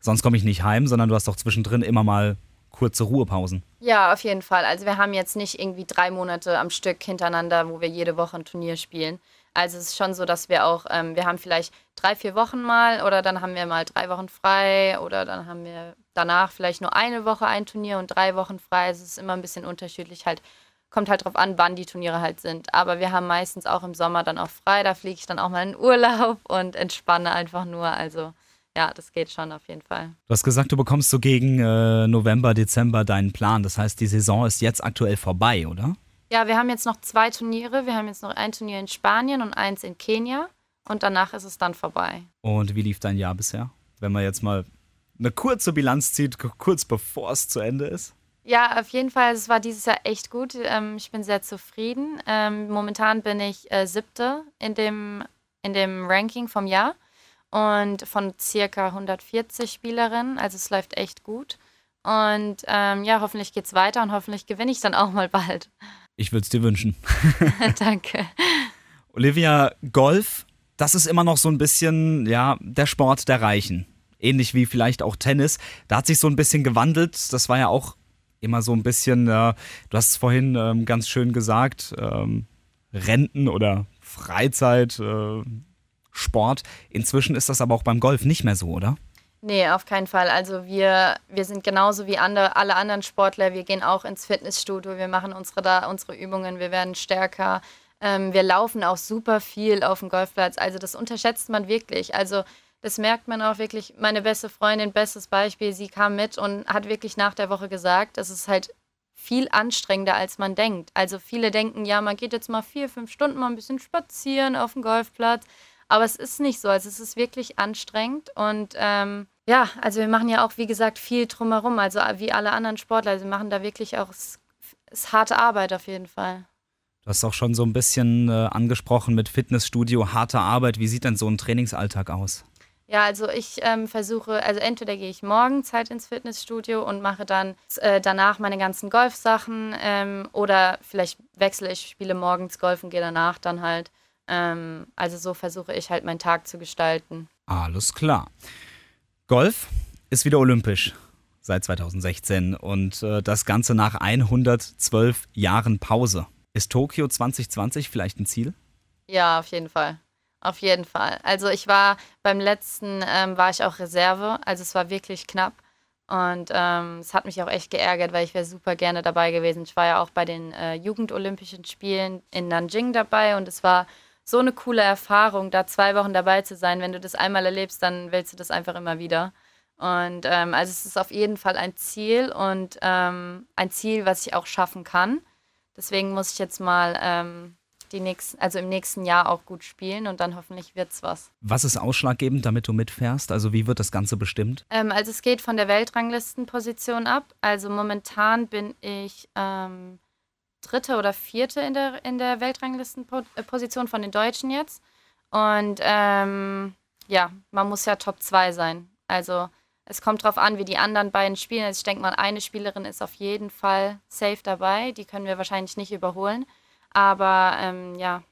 Speaker 4: sonst komme ich nicht heim, sondern du hast auch zwischendrin immer mal kurze Ruhepausen.
Speaker 1: Ja, auf jeden Fall. Also wir haben jetzt nicht irgendwie drei Monate am Stück hintereinander, wo wir jede Woche ein Turnier spielen. Also es ist schon so, dass wir auch, ähm, wir haben vielleicht drei, vier Wochen mal oder dann haben wir mal drei Wochen frei oder dann haben wir danach vielleicht nur eine Woche ein Turnier und drei Wochen frei. Es ist immer ein bisschen unterschiedlich halt. Kommt halt drauf an, wann die Turniere halt sind. Aber wir haben meistens auch im Sommer dann auch frei. Da fliege ich dann auch mal in Urlaub und entspanne einfach nur. Also ja, das geht schon auf jeden Fall.
Speaker 4: Du hast gesagt, du bekommst so gegen äh, November, Dezember deinen Plan. Das heißt, die Saison ist jetzt aktuell vorbei, oder?
Speaker 1: Ja, wir haben jetzt noch zwei Turniere. Wir haben jetzt noch ein Turnier in Spanien und eins in Kenia. Und danach ist es dann vorbei.
Speaker 4: Und wie lief dein Jahr bisher? Wenn man jetzt mal eine kurze Bilanz zieht, kurz bevor es zu Ende ist?
Speaker 1: Ja, auf jeden Fall. Es war dieses Jahr echt gut. Ähm, ich bin sehr zufrieden. Ähm, momentan bin ich äh, siebte in dem, in dem Ranking vom Jahr und von circa 140 Spielerinnen. Also es läuft echt gut. Und ähm, ja, hoffentlich geht es weiter und hoffentlich gewinne ich dann auch mal bald.
Speaker 4: Ich würde es dir wünschen.
Speaker 1: Danke.
Speaker 4: Olivia, Golf, das ist immer noch so ein bisschen, ja, der Sport der Reichen ähnlich wie vielleicht auch Tennis. Da hat sich so ein bisschen gewandelt. Das war ja auch immer so ein bisschen, äh, du hast es vorhin ähm, ganz schön gesagt, ähm, Renten oder Freizeit, äh, Sport. Inzwischen ist das aber auch beim Golf nicht mehr so, oder?
Speaker 1: Nee, auf keinen Fall. Also wir, wir sind genauso wie andere, alle anderen Sportler. Wir gehen auch ins Fitnessstudio, wir machen unsere, da, unsere Übungen, wir werden stärker. Ähm, wir laufen auch super viel auf dem Golfplatz. Also das unterschätzt man wirklich. Also das merkt man auch wirklich. Meine beste Freundin, bestes Beispiel, sie kam mit und hat wirklich nach der Woche gesagt, es ist halt viel anstrengender, als man denkt. Also viele denken, ja, man geht jetzt mal vier, fünf Stunden mal ein bisschen spazieren auf dem Golfplatz. Aber es ist nicht so. Also es ist wirklich anstrengend. Und ähm, ja, also wir machen ja auch, wie gesagt, viel drumherum. Also wie alle anderen Sportler. Also wir machen da wirklich auch, es ist harte Arbeit auf jeden Fall.
Speaker 4: Du hast auch schon so ein bisschen äh, angesprochen mit Fitnessstudio, harte Arbeit. Wie sieht denn so ein Trainingsalltag aus?
Speaker 1: Ja, also ich ähm, versuche, also entweder gehe ich morgens halt ins Fitnessstudio und mache dann äh, danach meine ganzen Golfsachen ähm, oder vielleicht wechsle ich, spiele morgens Golf und gehe danach dann halt. Ähm, also so versuche ich halt meinen Tag zu gestalten.
Speaker 4: Alles klar. Golf ist wieder olympisch seit 2016 und äh, das Ganze nach 112 Jahren Pause. Ist Tokio 2020 vielleicht ein Ziel?
Speaker 1: Ja, auf jeden Fall. Auf jeden Fall. Also ich war beim letzten, ähm, war ich auch Reserve, also es war wirklich knapp. Und ähm, es hat mich auch echt geärgert, weil ich wäre super gerne dabei gewesen. Ich war ja auch bei den äh, Jugendolympischen Spielen in Nanjing dabei und es war so eine coole Erfahrung, da zwei Wochen dabei zu sein. Wenn du das einmal erlebst, dann willst du das einfach immer wieder. Und ähm, also es ist auf jeden Fall ein Ziel und ähm, ein Ziel, was ich auch schaffen kann. Deswegen muss ich jetzt mal ähm, die nächsten, also im nächsten Jahr auch gut spielen und dann hoffentlich wird es was.
Speaker 4: Was ist ausschlaggebend, damit du mitfährst? Also wie wird das Ganze bestimmt?
Speaker 1: Ähm, also es geht von der Weltranglistenposition ab. Also momentan bin ich ähm, dritte oder vierte in der, in der Weltranglistenposition von den Deutschen jetzt. Und ähm, ja, man muss ja Top 2 sein. Also es kommt darauf an, wie die anderen beiden spielen. Also ich denke mal, eine Spielerin ist auf jeden Fall safe dabei. Die können wir wahrscheinlich nicht überholen. Aber ähm, ja,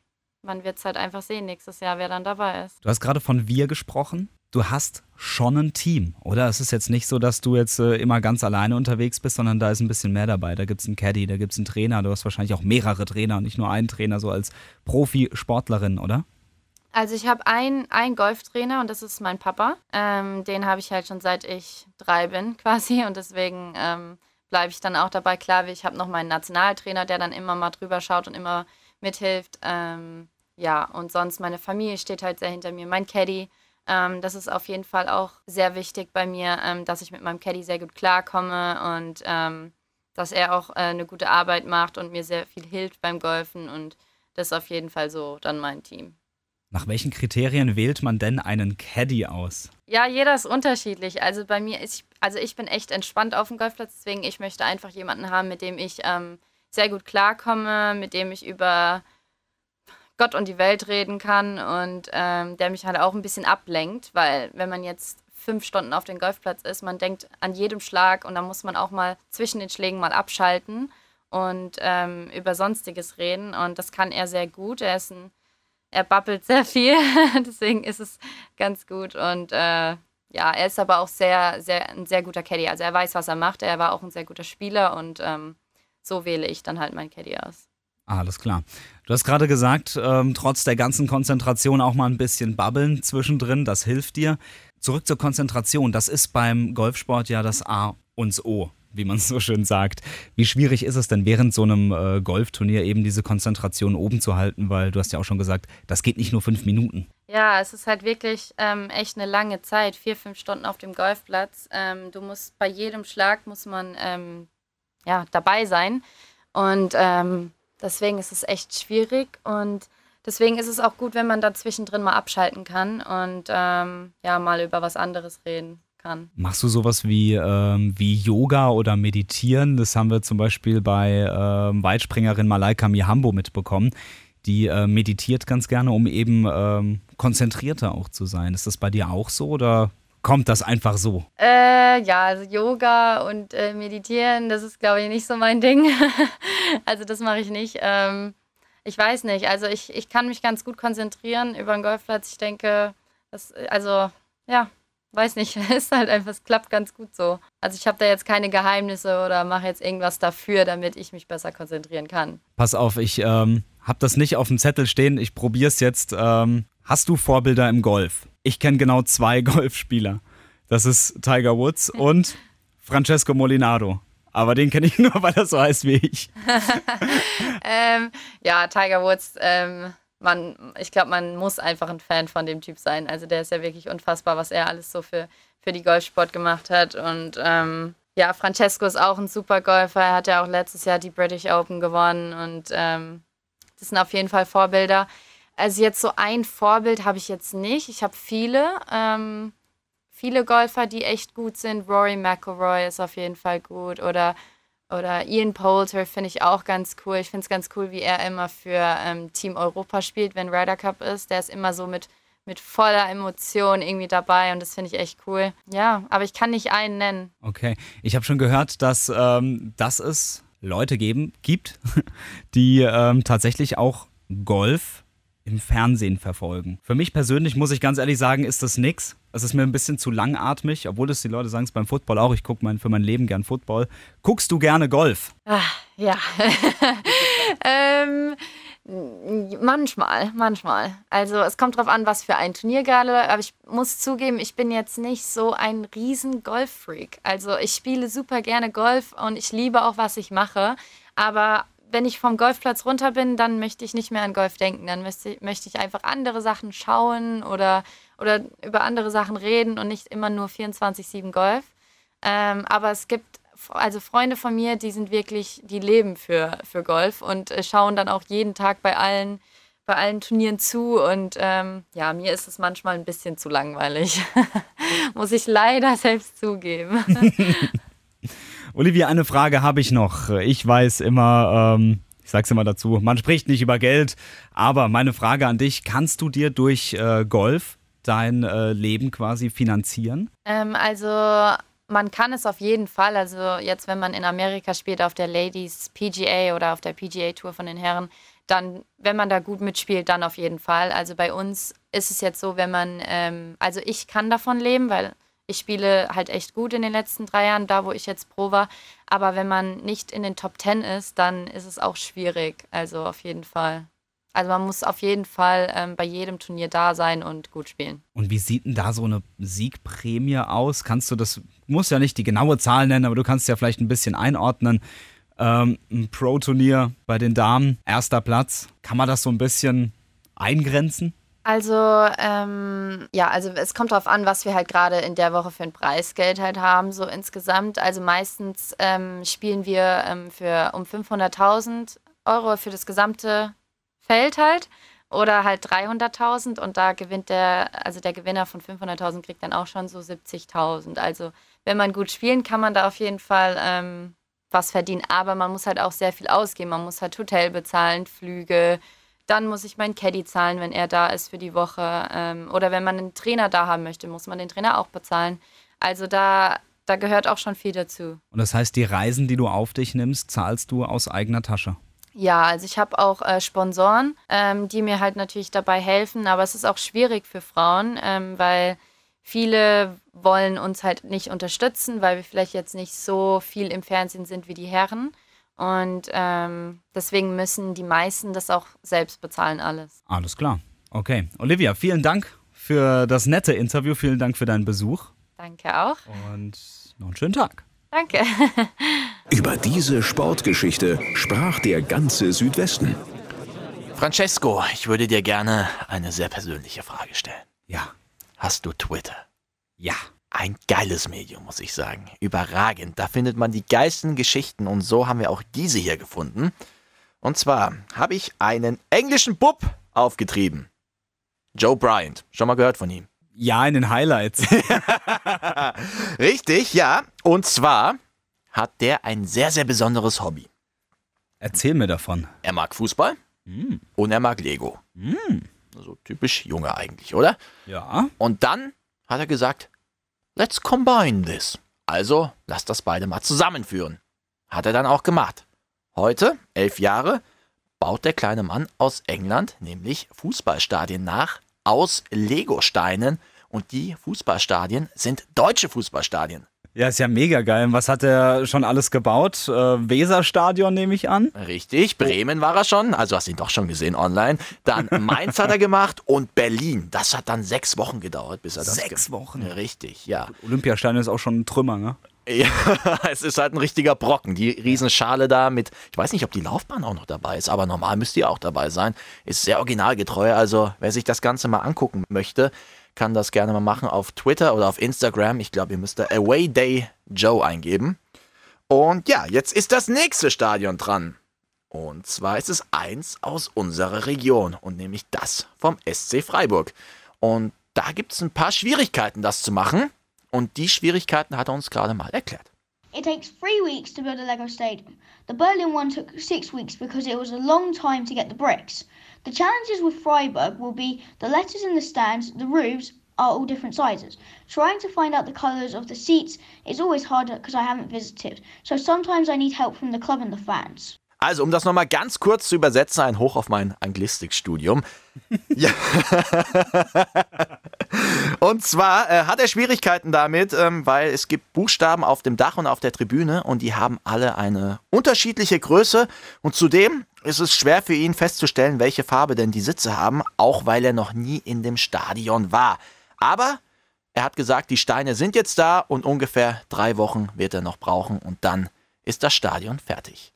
Speaker 1: man wird es halt einfach sehen nächstes Jahr, wer dann dabei ist.
Speaker 4: Du hast gerade von wir gesprochen. Du hast schon ein Team, oder? Es ist jetzt nicht so, dass du jetzt äh, immer ganz alleine unterwegs bist, sondern da ist ein bisschen mehr dabei. Da gibt es einen Caddy, da gibt es einen Trainer. Du hast wahrscheinlich auch mehrere Trainer, nicht nur einen Trainer, so als Profi-Sportlerin, oder?
Speaker 1: Also ich habe einen, einen Golftrainer und das ist mein Papa. Ähm, den habe ich halt schon seit ich drei bin quasi und deswegen ähm, bleibe ich dann auch dabei. Klar, ich habe noch meinen Nationaltrainer, der dann immer mal drüber schaut und immer mithilft. Ähm, ja, und sonst meine Familie steht halt sehr hinter mir. Mein Caddy, ähm, das ist auf jeden Fall auch sehr wichtig bei mir, ähm, dass ich mit meinem Caddy sehr gut klarkomme und ähm, dass er auch äh, eine gute Arbeit macht und mir sehr viel hilft beim Golfen. Und das ist auf jeden Fall so dann mein Team.
Speaker 4: Nach welchen Kriterien wählt man denn einen Caddy aus?
Speaker 1: Ja, jeder ist unterschiedlich. Also bei mir ist, also ich bin echt entspannt auf dem Golfplatz, deswegen ich möchte einfach jemanden haben, mit dem ich ähm, sehr gut klarkomme, mit dem ich über Gott und die Welt reden kann und ähm, der mich halt auch ein bisschen ablenkt, weil wenn man jetzt fünf Stunden auf dem Golfplatz ist, man denkt an jedem Schlag und dann muss man auch mal zwischen den Schlägen mal abschalten und ähm, über Sonstiges reden und das kann er sehr gut. Er ist ein, er babbelt sehr viel, deswegen ist es ganz gut und äh, ja, er ist aber auch sehr, sehr, ein sehr guter Caddy. Also er weiß, was er macht. Er war auch ein sehr guter Spieler und ähm, so wähle ich dann halt mein Caddy aus.
Speaker 4: Alles klar. Du hast gerade gesagt, ähm, trotz der ganzen Konzentration auch mal ein bisschen babbeln zwischendrin, das hilft dir. Zurück zur Konzentration, das ist beim Golfsport ja das A und O, wie man so schön sagt. Wie schwierig ist es denn während so einem äh, Golfturnier eben diese Konzentration oben zu halten, weil du hast ja auch schon gesagt, das geht nicht nur fünf Minuten.
Speaker 1: Ja, es ist halt wirklich ähm, echt eine lange Zeit, vier, fünf Stunden auf dem Golfplatz. Ähm, du musst bei jedem Schlag muss man ähm, ja, dabei sein. Und ähm, deswegen ist es echt schwierig. Und deswegen ist es auch gut, wenn man da zwischendrin mal abschalten kann und ähm, ja, mal über was anderes reden kann.
Speaker 4: Machst du sowas wie, ähm, wie Yoga oder Meditieren? Das haben wir zum Beispiel bei ähm, Weitspringerin Malaika Mihambo mitbekommen. Die äh, meditiert ganz gerne, um eben ähm, konzentrierter auch zu sein. Ist das bei dir auch so oder kommt das einfach so?
Speaker 1: Äh, ja, also Yoga und äh, Meditieren, das ist, glaube ich, nicht so mein Ding. also das mache ich nicht. Ähm, ich weiß nicht. Also ich, ich kann mich ganz gut konzentrieren über den Golfplatz. Ich denke, das, also ja, weiß nicht. Es ist halt einfach, es klappt ganz gut so. Also ich habe da jetzt keine Geheimnisse oder mache jetzt irgendwas dafür, damit ich mich besser konzentrieren kann.
Speaker 4: Pass auf, ich ähm, habe das nicht auf dem Zettel stehen. Ich probiere es jetzt. Ähm, hast du Vorbilder im Golf? Ich kenne genau zwei Golfspieler. Das ist Tiger Woods und Francesco Molinado. Aber den kenne ich nur, weil er so heißt wie ich.
Speaker 1: ähm, ja, Tiger Woods, ähm, man, ich glaube, man muss einfach ein Fan von dem Typ sein. Also der ist ja wirklich unfassbar, was er alles so für, für die Golfsport gemacht hat. Und ähm, ja, Francesco ist auch ein super Golfer. Er hat ja auch letztes Jahr die British Open gewonnen und ähm, das sind auf jeden Fall Vorbilder. Also jetzt so ein Vorbild habe ich jetzt nicht. Ich habe viele, ähm, viele Golfer, die echt gut sind. Rory McIlroy ist auf jeden Fall gut oder oder Ian Poulter finde ich auch ganz cool. Ich finde es ganz cool, wie er immer für ähm, Team Europa spielt, wenn Ryder Cup ist. Der ist immer so mit, mit voller Emotion irgendwie dabei und das finde ich echt cool. Ja, aber ich kann nicht einen nennen.
Speaker 4: Okay, ich habe schon gehört, dass, ähm, dass es Leute geben, gibt, die ähm, tatsächlich auch Golf im Fernsehen verfolgen. Für mich persönlich muss ich ganz ehrlich sagen, ist das nix. Es ist mir ein bisschen zu langatmig, obwohl das die Leute sagen es beim Football auch. Ich gucke mein, für mein Leben gern Football. Guckst du gerne Golf?
Speaker 1: Ach, ja. ähm, manchmal, manchmal. Also es kommt drauf an, was für ein Turnier gerade. Aber ich muss zugeben, ich bin jetzt nicht so ein riesen Golf-Freak. Also ich spiele super gerne Golf und ich liebe auch, was ich mache. Aber wenn ich vom Golfplatz runter bin, dann möchte ich nicht mehr an Golf denken. Dann möchte, möchte ich einfach andere Sachen schauen oder, oder über andere Sachen reden und nicht immer nur 24-7 Golf. Ähm, aber es gibt also Freunde von mir, die sind wirklich, die leben für, für Golf und äh, schauen dann auch jeden Tag bei allen, bei allen Turnieren zu. Und ähm, ja, mir ist es manchmal ein bisschen zu langweilig. Muss ich leider selbst zugeben.
Speaker 4: Olivia, eine Frage habe ich noch. Ich weiß immer, ähm, ich sag's immer dazu, man spricht nicht über Geld, aber meine Frage an dich, kannst du dir durch äh, Golf dein äh, Leben quasi finanzieren?
Speaker 1: Ähm, also man kann es auf jeden Fall. Also jetzt, wenn man in Amerika spielt auf der Ladies PGA oder auf der PGA Tour von den Herren, dann, wenn man da gut mitspielt, dann auf jeden Fall. Also bei uns ist es jetzt so, wenn man, ähm, also ich kann davon leben, weil ich spiele halt echt gut in den letzten drei Jahren, da wo ich jetzt Pro war. Aber wenn man nicht in den Top Ten ist, dann ist es auch schwierig. Also auf jeden Fall. Also man muss auf jeden Fall ähm, bei jedem Turnier da sein und gut spielen.
Speaker 4: Und wie sieht denn da so eine Siegprämie aus? Kannst du das, musst ja nicht die genaue Zahl nennen, aber du kannst ja vielleicht ein bisschen einordnen. Ähm, ein Pro-Turnier bei den Damen, erster Platz. Kann man das so ein bisschen eingrenzen?
Speaker 1: Also, ähm, ja, also es kommt darauf an, was wir halt gerade in der Woche für ein Preisgeld halt haben, so insgesamt. Also meistens ähm, spielen wir ähm, für um 500.000 Euro für das gesamte Feld halt oder halt 300.000 und da gewinnt der, also der Gewinner von 500.000 kriegt dann auch schon so 70.000. Also wenn man gut spielen, kann man da auf jeden Fall ähm, was verdienen, aber man muss halt auch sehr viel ausgeben. Man muss halt Hotel bezahlen, Flüge, dann muss ich meinen Caddy zahlen, wenn er da ist für die Woche. Ähm, oder wenn man einen Trainer da haben möchte, muss man den Trainer auch bezahlen. Also da, da gehört auch schon viel dazu.
Speaker 4: Und das heißt, die Reisen, die du auf dich nimmst, zahlst du aus eigener Tasche?
Speaker 1: Ja, also ich habe auch äh, Sponsoren, ähm, die mir halt natürlich dabei helfen, aber es ist auch schwierig für Frauen, ähm, weil viele wollen uns halt nicht unterstützen, weil wir vielleicht jetzt nicht so viel im Fernsehen sind wie die Herren. Und ähm, deswegen müssen die meisten das auch selbst bezahlen, alles.
Speaker 4: Alles klar. Okay. Olivia, vielen Dank für das nette Interview. Vielen Dank für deinen Besuch.
Speaker 1: Danke auch.
Speaker 4: Und noch einen schönen Tag.
Speaker 1: Danke.
Speaker 2: Über diese Sportgeschichte sprach der ganze Südwesten.
Speaker 3: Francesco, ich würde dir gerne eine sehr persönliche Frage stellen.
Speaker 4: Ja.
Speaker 3: Hast du Twitter?
Speaker 4: Ja.
Speaker 3: Ein geiles Medium, muss ich sagen. Überragend. Da findet man die geilsten Geschichten und so haben wir auch diese hier gefunden. Und zwar habe ich einen englischen Bub aufgetrieben. Joe Bryant. Schon mal gehört von ihm?
Speaker 4: Ja, in den Highlights.
Speaker 3: Richtig, ja. Und zwar hat der ein sehr, sehr besonderes Hobby.
Speaker 4: Erzähl mir davon.
Speaker 3: Er mag Fußball
Speaker 4: Mm.
Speaker 3: und er mag Lego.
Speaker 4: Mm.
Speaker 3: So typisch Junge eigentlich, oder?
Speaker 4: Ja.
Speaker 3: Und dann hat er gesagt, let's combine this. Also, lass das beide mal zusammenführen. Hat er dann auch gemacht. Heute, elf Jahre, baut der kleine Mann aus England nämlich Fußballstadien nach aus Legosteinen. Und die Fußballstadien sind deutsche Fußballstadien.
Speaker 4: Ja, ist ja mega geil. Was hat er schon alles gebaut? Äh, Weserstadion nehme ich an.
Speaker 3: Richtig, Bremen war er schon, also hast ihn doch schon gesehen online. Dann Mainz hat er gemacht und Berlin. Das hat dann sechs Wochen gedauert, bis er das
Speaker 4: Sechs Wochen?
Speaker 3: Richtig, ja.
Speaker 4: Olympiastadion ist auch schon ein Trümmer, ne?
Speaker 3: Ja, es ist halt ein richtiger Brocken. Die Riesenschale da mit, ich weiß nicht, ob die Laufbahn auch noch dabei ist, aber normal müsste die auch dabei sein. Ist sehr originalgetreu. Also, wer sich das Ganze mal angucken möchte, kann das gerne mal machen auf Twitter oder auf Instagram. Ich glaube, ihr müsst da Away Day Joe eingeben. Und ja, jetzt ist das nächste Stadion dran. Und zwar ist es eins aus unserer Region und nämlich das vom SC Freiburg. Und da gibt es ein paar Schwierigkeiten, das zu machen. Und die Schwierigkeiten hat er uns gerade mal erklärt.
Speaker 5: It takes three weeks to build a Lego stadium. The Berlin one took six weeks because it was a long time to get the bricks. The challenges with Freiburg will be the letters in the stands, the roofs are all different sizes. Trying to find out the colours of the seats is always harder because I haven't visited, so sometimes I need help from the club and the fans.
Speaker 3: Also, um das nochmal ganz kurz zu übersetzen, ein Hoch auf mein Anglistikstudium. ja. und zwar äh, hat er Schwierigkeiten damit, ähm, weil es gibt Buchstaben auf dem Dach und auf der Tribüne und die haben alle eine unterschiedliche Größe. Und zudem ist es schwer für ihn festzustellen, welche Farbe denn die Sitze haben, auch weil er noch nie in dem Stadion war. Aber er hat gesagt, die Steine sind jetzt da und ungefähr drei Wochen wird er noch brauchen und dann ist das Stadion fertig.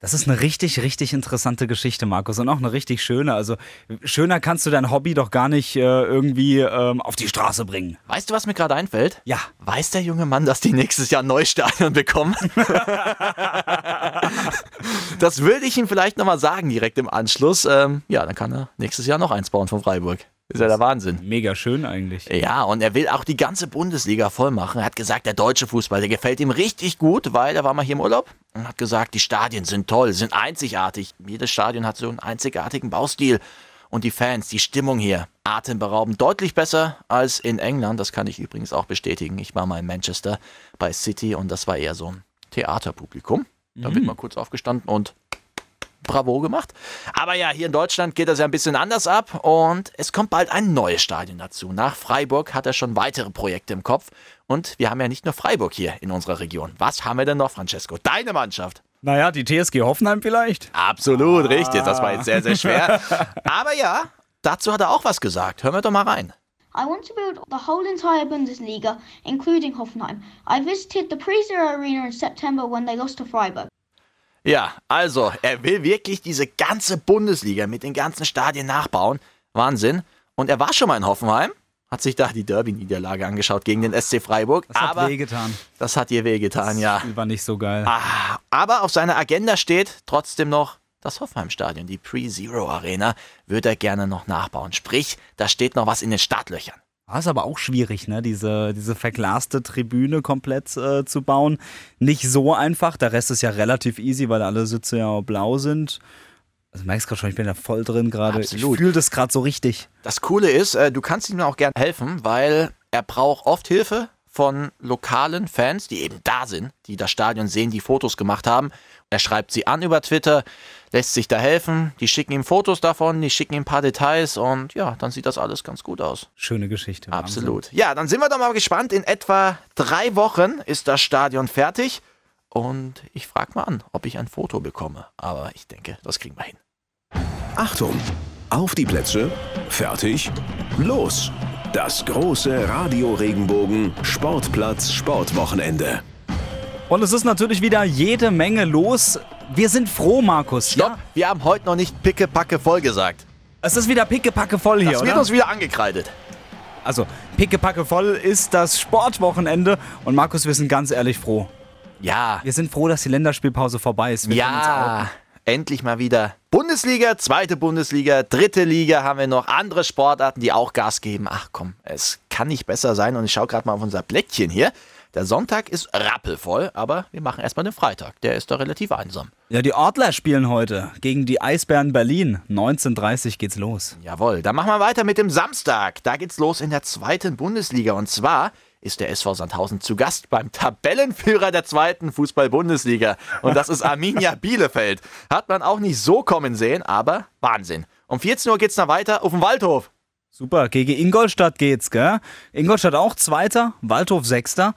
Speaker 4: Das ist eine richtig, richtig interessante Geschichte, Markus. Und auch eine richtig schöne. Also, schöner kannst du dein Hobby doch gar nicht äh, irgendwie ähm, auf die Straße bringen.
Speaker 3: Weißt du, was mir gerade einfällt?
Speaker 4: Ja.
Speaker 3: Weiß der junge Mann, dass die nächstes Jahr ein neues Stadion bekommen? das würde ich ihm vielleicht nochmal sagen, direkt im Anschluss. Ähm, ja, dann kann er nächstes Jahr noch eins bauen von Freiburg. Ist ja der Wahnsinn.
Speaker 4: Mega schön eigentlich.
Speaker 3: Ja, und er will auch die ganze Bundesliga voll machen. Er hat gesagt, der deutsche Fußball, der gefällt ihm richtig gut, weil er war mal hier im Urlaub und hat gesagt, die Stadien sind toll, sind einzigartig. Jedes Stadion hat so einen einzigartigen Baustil. Und die Fans, die Stimmung hier, atemberaubend, deutlich besser als in England. Das kann ich übrigens auch bestätigen. Ich war mal in Manchester bei City und das war eher so ein Theaterpublikum. Da wird mal kurz aufgestanden und Bravo gemacht. Aber ja, hier in Deutschland geht das ja ein bisschen anders ab und es kommt bald ein neues Stadion dazu. Nach Freiburg hat er schon weitere Projekte im Kopf und wir haben ja nicht nur Freiburg hier in unserer Region. Was haben wir denn noch, Francesco? Deine Mannschaft.
Speaker 4: Naja, die TSG Hoffenheim vielleicht?
Speaker 3: Absolut, ah. richtig. Das war jetzt sehr, sehr schwer. Aber ja, dazu hat er auch was gesagt. Hören wir doch mal rein.
Speaker 5: I want to build the whole entire Bundesliga, including Hoffenheim. I visited the Pre-Zero Arena in September when they lost to Freiburg.
Speaker 3: Ja, also, er will wirklich diese ganze Bundesliga mit den ganzen Stadien nachbauen. Wahnsinn. Und er war schon mal in Hoffenheim, hat sich da die Derby-Niederlage angeschaut gegen den SC Freiburg.
Speaker 4: Das hat aber wehgetan.
Speaker 3: Das hat ihr wehgetan,
Speaker 4: das
Speaker 3: ja.
Speaker 4: War nicht so geil.
Speaker 3: Ah, aber auf seiner Agenda steht trotzdem noch das Hoffenheim-Stadion, die Pre-Zero Arena, würde er gerne noch nachbauen. Sprich, da steht noch was in den Startlöchern.
Speaker 4: Das ist aber auch schwierig, ne? diese, diese verglaste Tribüne komplett äh, zu bauen. Nicht so einfach. Der Rest ist ja relativ easy, weil alle Sitze ja blau sind. Also merkst gerade schon, ich bin da voll drin gerade. Ich fühle das gerade so richtig.
Speaker 3: Das Coole ist, äh, du kannst ihm auch gerne helfen, weil er braucht oft Hilfe von lokalen Fans, die eben da sind, die das Stadion sehen, die Fotos gemacht haben. Er schreibt sie an über Twitter lässt sich da helfen. Die schicken ihm Fotos davon, die schicken ihm ein paar Details und ja, dann sieht das alles ganz gut aus.
Speaker 4: Schöne Geschichte.
Speaker 3: Absolut. Wahnsinn. Ja, dann sind wir doch mal gespannt. In etwa drei Wochen ist das Stadion fertig und ich frage mal an, ob ich ein Foto bekomme. Aber ich denke, das kriegen wir hin.
Speaker 2: Achtung! Auf die Plätze, fertig, los! Das große Radio Regenbogen Sportplatz Sportwochenende.
Speaker 4: Und es ist natürlich wieder jede Menge los. Wir sind froh, Markus.
Speaker 3: Stopp, ja? wir haben heute noch nicht pickepacke voll gesagt.
Speaker 4: Es ist wieder pickepacke voll hier,
Speaker 3: Das
Speaker 4: wird
Speaker 3: oder? uns wieder angekreidet.
Speaker 4: Also, pickepacke voll ist das Sportwochenende und Markus, wir sind ganz ehrlich froh.
Speaker 3: Ja.
Speaker 4: Wir sind froh, dass die Länderspielpause vorbei ist. Wir
Speaker 3: ja, endlich mal wieder Bundesliga, zweite Bundesliga, dritte Liga haben wir noch andere Sportarten, die auch Gas geben. Ach komm, es kann nicht besser sein und ich schaue gerade mal auf unser Blättchen hier. Der Sonntag ist rappelvoll, aber wir machen erstmal den Freitag. Der ist da relativ einsam.
Speaker 4: Ja, die Ortler spielen heute gegen die Eisbären Berlin. 19.30 geht's los.
Speaker 3: Jawohl, dann machen wir weiter mit dem Samstag. Da geht's los in der zweiten Bundesliga. Und zwar ist der SV Sandhausen zu Gast beim Tabellenführer der zweiten Fußball-Bundesliga. Und das ist Arminia Bielefeld. Hat man auch nicht so kommen sehen, aber Wahnsinn. Um 14 Uhr geht's dann weiter auf dem Waldhof.
Speaker 4: Super, gegen Ingolstadt geht's, gell? Ingolstadt auch Zweiter, Waldhof Sechster.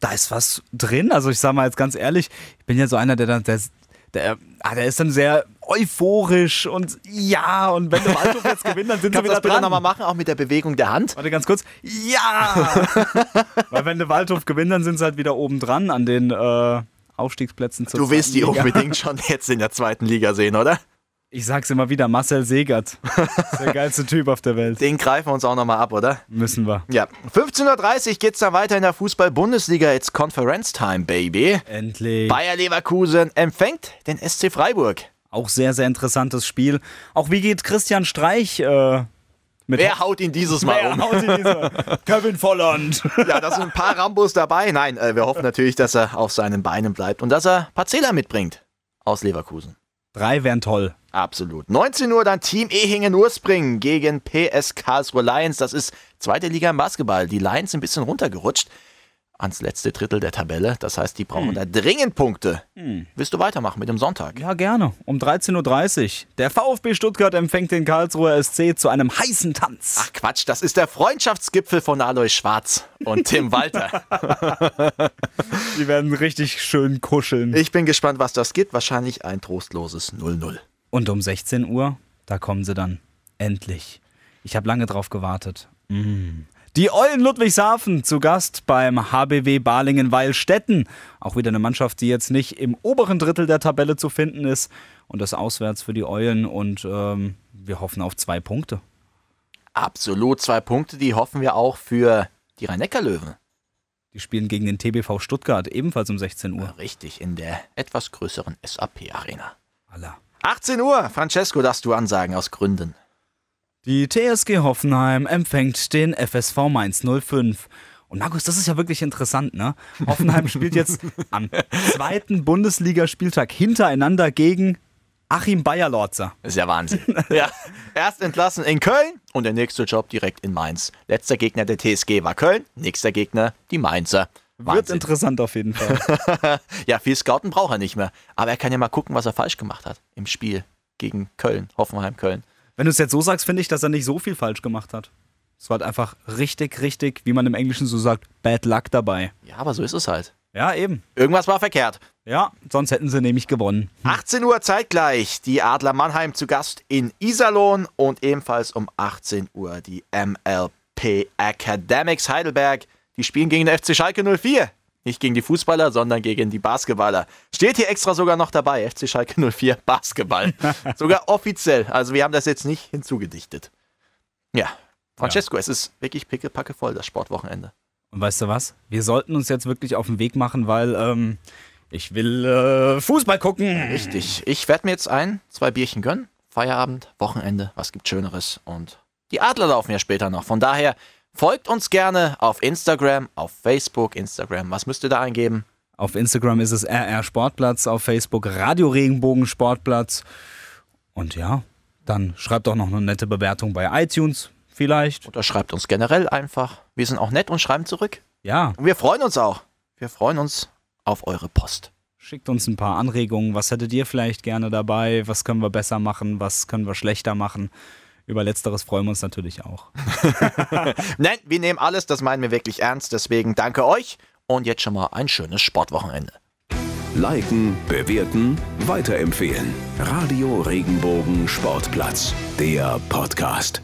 Speaker 4: Da ist was drin. Also ich sag mal jetzt ganz ehrlich, ich bin ja so einer, der dann, der, der, ah, der ist dann sehr euphorisch und ja, und wenn der Waldhof jetzt gewinnt, dann sind
Speaker 3: Kannst
Speaker 4: sie wieder
Speaker 3: das bitte nochmal machen, auch mit der Bewegung der Hand?
Speaker 4: Warte ganz kurz. Ja! Weil wenn der Waldhof gewinnt, dann sind sie halt wieder oben dran an den äh, Aufstiegsplätzen
Speaker 3: zur Du willst die Liga. unbedingt schon jetzt in der zweiten Liga sehen, oder?
Speaker 4: Ich sag's immer wieder, Marcel Segert. der geilste Typ auf der Welt.
Speaker 3: Den greifen wir uns auch nochmal ab, oder?
Speaker 4: Müssen wir.
Speaker 3: Ja. 15.30 Uhr geht's dann weiter in der Fußball-Bundesliga. It's Conference Time, Baby.
Speaker 4: Endlich.
Speaker 3: Bayer Leverkusen empfängt den SC Freiburg.
Speaker 4: Auch sehr, sehr interessantes Spiel. Auch wie geht Christian Streich äh,
Speaker 3: mit Wer haut ihn dieses Mal um?
Speaker 4: Kevin Volland.
Speaker 3: ja, da sind ein paar Rambos dabei. Nein, äh, wir hoffen natürlich, dass er auf seinen Beinen bleibt und dass er Parzela mitbringt aus Leverkusen.
Speaker 4: Drei wären toll.
Speaker 3: Absolut. 19 Uhr dann Team Ehingen-Urspringen gegen PS Karlsruhe Lions. Das ist zweite Liga im Basketball. Die Lions sind ein bisschen runtergerutscht ans letzte Drittel der Tabelle. Das heißt, die brauchen hm. da dringend Punkte. Hm. Willst du weitermachen mit dem Sonntag?
Speaker 4: Ja, gerne. Um 13.30 Uhr. Der VfB Stuttgart empfängt den Karlsruher SC zu einem heißen Tanz.
Speaker 3: Ach Quatsch, das ist der Freundschaftsgipfel von Alois Schwarz und Tim Walter.
Speaker 4: die werden richtig schön kuscheln.
Speaker 3: Ich bin gespannt, was das gibt. Wahrscheinlich ein trostloses 0-0.
Speaker 4: Und um 16 Uhr, da kommen sie dann. Endlich. Ich habe lange drauf gewartet. Mm. Die Eulen Ludwigshafen zu Gast beim HBW Balingen-Weilstetten. Auch wieder eine Mannschaft, die jetzt nicht im oberen Drittel der Tabelle zu finden ist. Und das auswärts für die Eulen. Und ähm, wir hoffen auf zwei Punkte.
Speaker 3: Absolut zwei Punkte. Die hoffen wir auch für die Rhein-Neckar-Löwen.
Speaker 4: Die spielen gegen den TBV Stuttgart, ebenfalls um 16 Uhr. Ja,
Speaker 3: richtig, in der etwas größeren SAP-Arena.
Speaker 4: Allah.
Speaker 3: 18 Uhr, Francesco, darfst du ansagen aus Gründen.
Speaker 4: Die TSG Hoffenheim empfängt den FSV Mainz 05. Und Markus, das ist ja wirklich interessant, ne? Hoffenheim spielt jetzt am zweiten Bundesligaspieltag hintereinander gegen Achim Bayerlorzer.
Speaker 3: Ist ja Wahnsinn. ja. Erst entlassen in Köln und der nächste Job direkt in Mainz. Letzter Gegner der TSG war Köln, nächster Gegner die Mainzer.
Speaker 4: Wird
Speaker 3: Wahnsinn.
Speaker 4: interessant auf jeden Fall.
Speaker 3: ja, viel Scouten braucht er nicht mehr. Aber er kann ja mal gucken, was er falsch gemacht hat im Spiel gegen Köln, Hoffenheim, Köln.
Speaker 4: Wenn du es jetzt so sagst, finde ich, dass er nicht so viel falsch gemacht hat. Es war halt einfach richtig, richtig, wie man im Englischen so sagt, bad luck dabei.
Speaker 3: Ja, aber so ist es halt.
Speaker 4: Ja, eben.
Speaker 3: Irgendwas war verkehrt.
Speaker 4: Ja, sonst hätten sie nämlich gewonnen.
Speaker 3: 18 Uhr zeitgleich die Adler Mannheim zu Gast in Iserlohn und ebenfalls um 18 Uhr die MLP Academics Heidelberg. Die spielen gegen den FC Schalke 04. Nicht gegen die Fußballer, sondern gegen die Basketballer. Steht hier extra sogar noch dabei, FC Schalke 04 Basketball. sogar offiziell. Also wir haben das jetzt nicht hinzugedichtet. Ja, Francesco, es ist wirklich pickepacke voll, das Sportwochenende.
Speaker 4: Und weißt du was? Wir sollten uns jetzt wirklich auf den Weg machen, weil ähm, ich will äh, Fußball gucken.
Speaker 3: Richtig. Ich werde mir jetzt ein, zwei Bierchen gönnen. Feierabend, Wochenende, was gibt Schöneres? Und die Adler laufen ja später noch. Von daher folgt uns gerne auf Instagram, auf Facebook, Instagram. Was müsst ihr da eingeben?
Speaker 4: Auf Instagram ist es RR Sportplatz, auf Facebook Radio Regenbogen Sportplatz. Und ja, dann schreibt doch noch eine nette Bewertung bei iTunes vielleicht.
Speaker 3: Oder schreibt uns generell einfach. Wir sind auch nett und schreiben zurück.
Speaker 4: Ja,
Speaker 3: Und wir freuen uns auch. Wir freuen uns auf eure Post.
Speaker 4: schickt uns ein paar Anregungen. Was hättet ihr vielleicht gerne dabei? Was können wir besser machen? Was können wir schlechter machen? Über Letzteres freuen wir uns natürlich auch.
Speaker 3: Nein, wir nehmen alles, das meinen wir wirklich ernst. Deswegen danke euch und jetzt schon mal ein schönes Sportwochenende.
Speaker 2: Liken, bewerten, weiterempfehlen. Radio Regenbogen Sportplatz, der Podcast.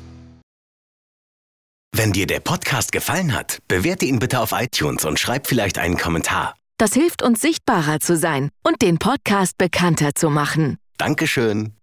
Speaker 11: Wenn dir der Podcast gefallen hat, bewerte ihn bitte auf iTunes und schreib vielleicht einen Kommentar.
Speaker 12: Das hilft uns sichtbarer zu sein und den Podcast bekannter zu machen.
Speaker 11: Dankeschön.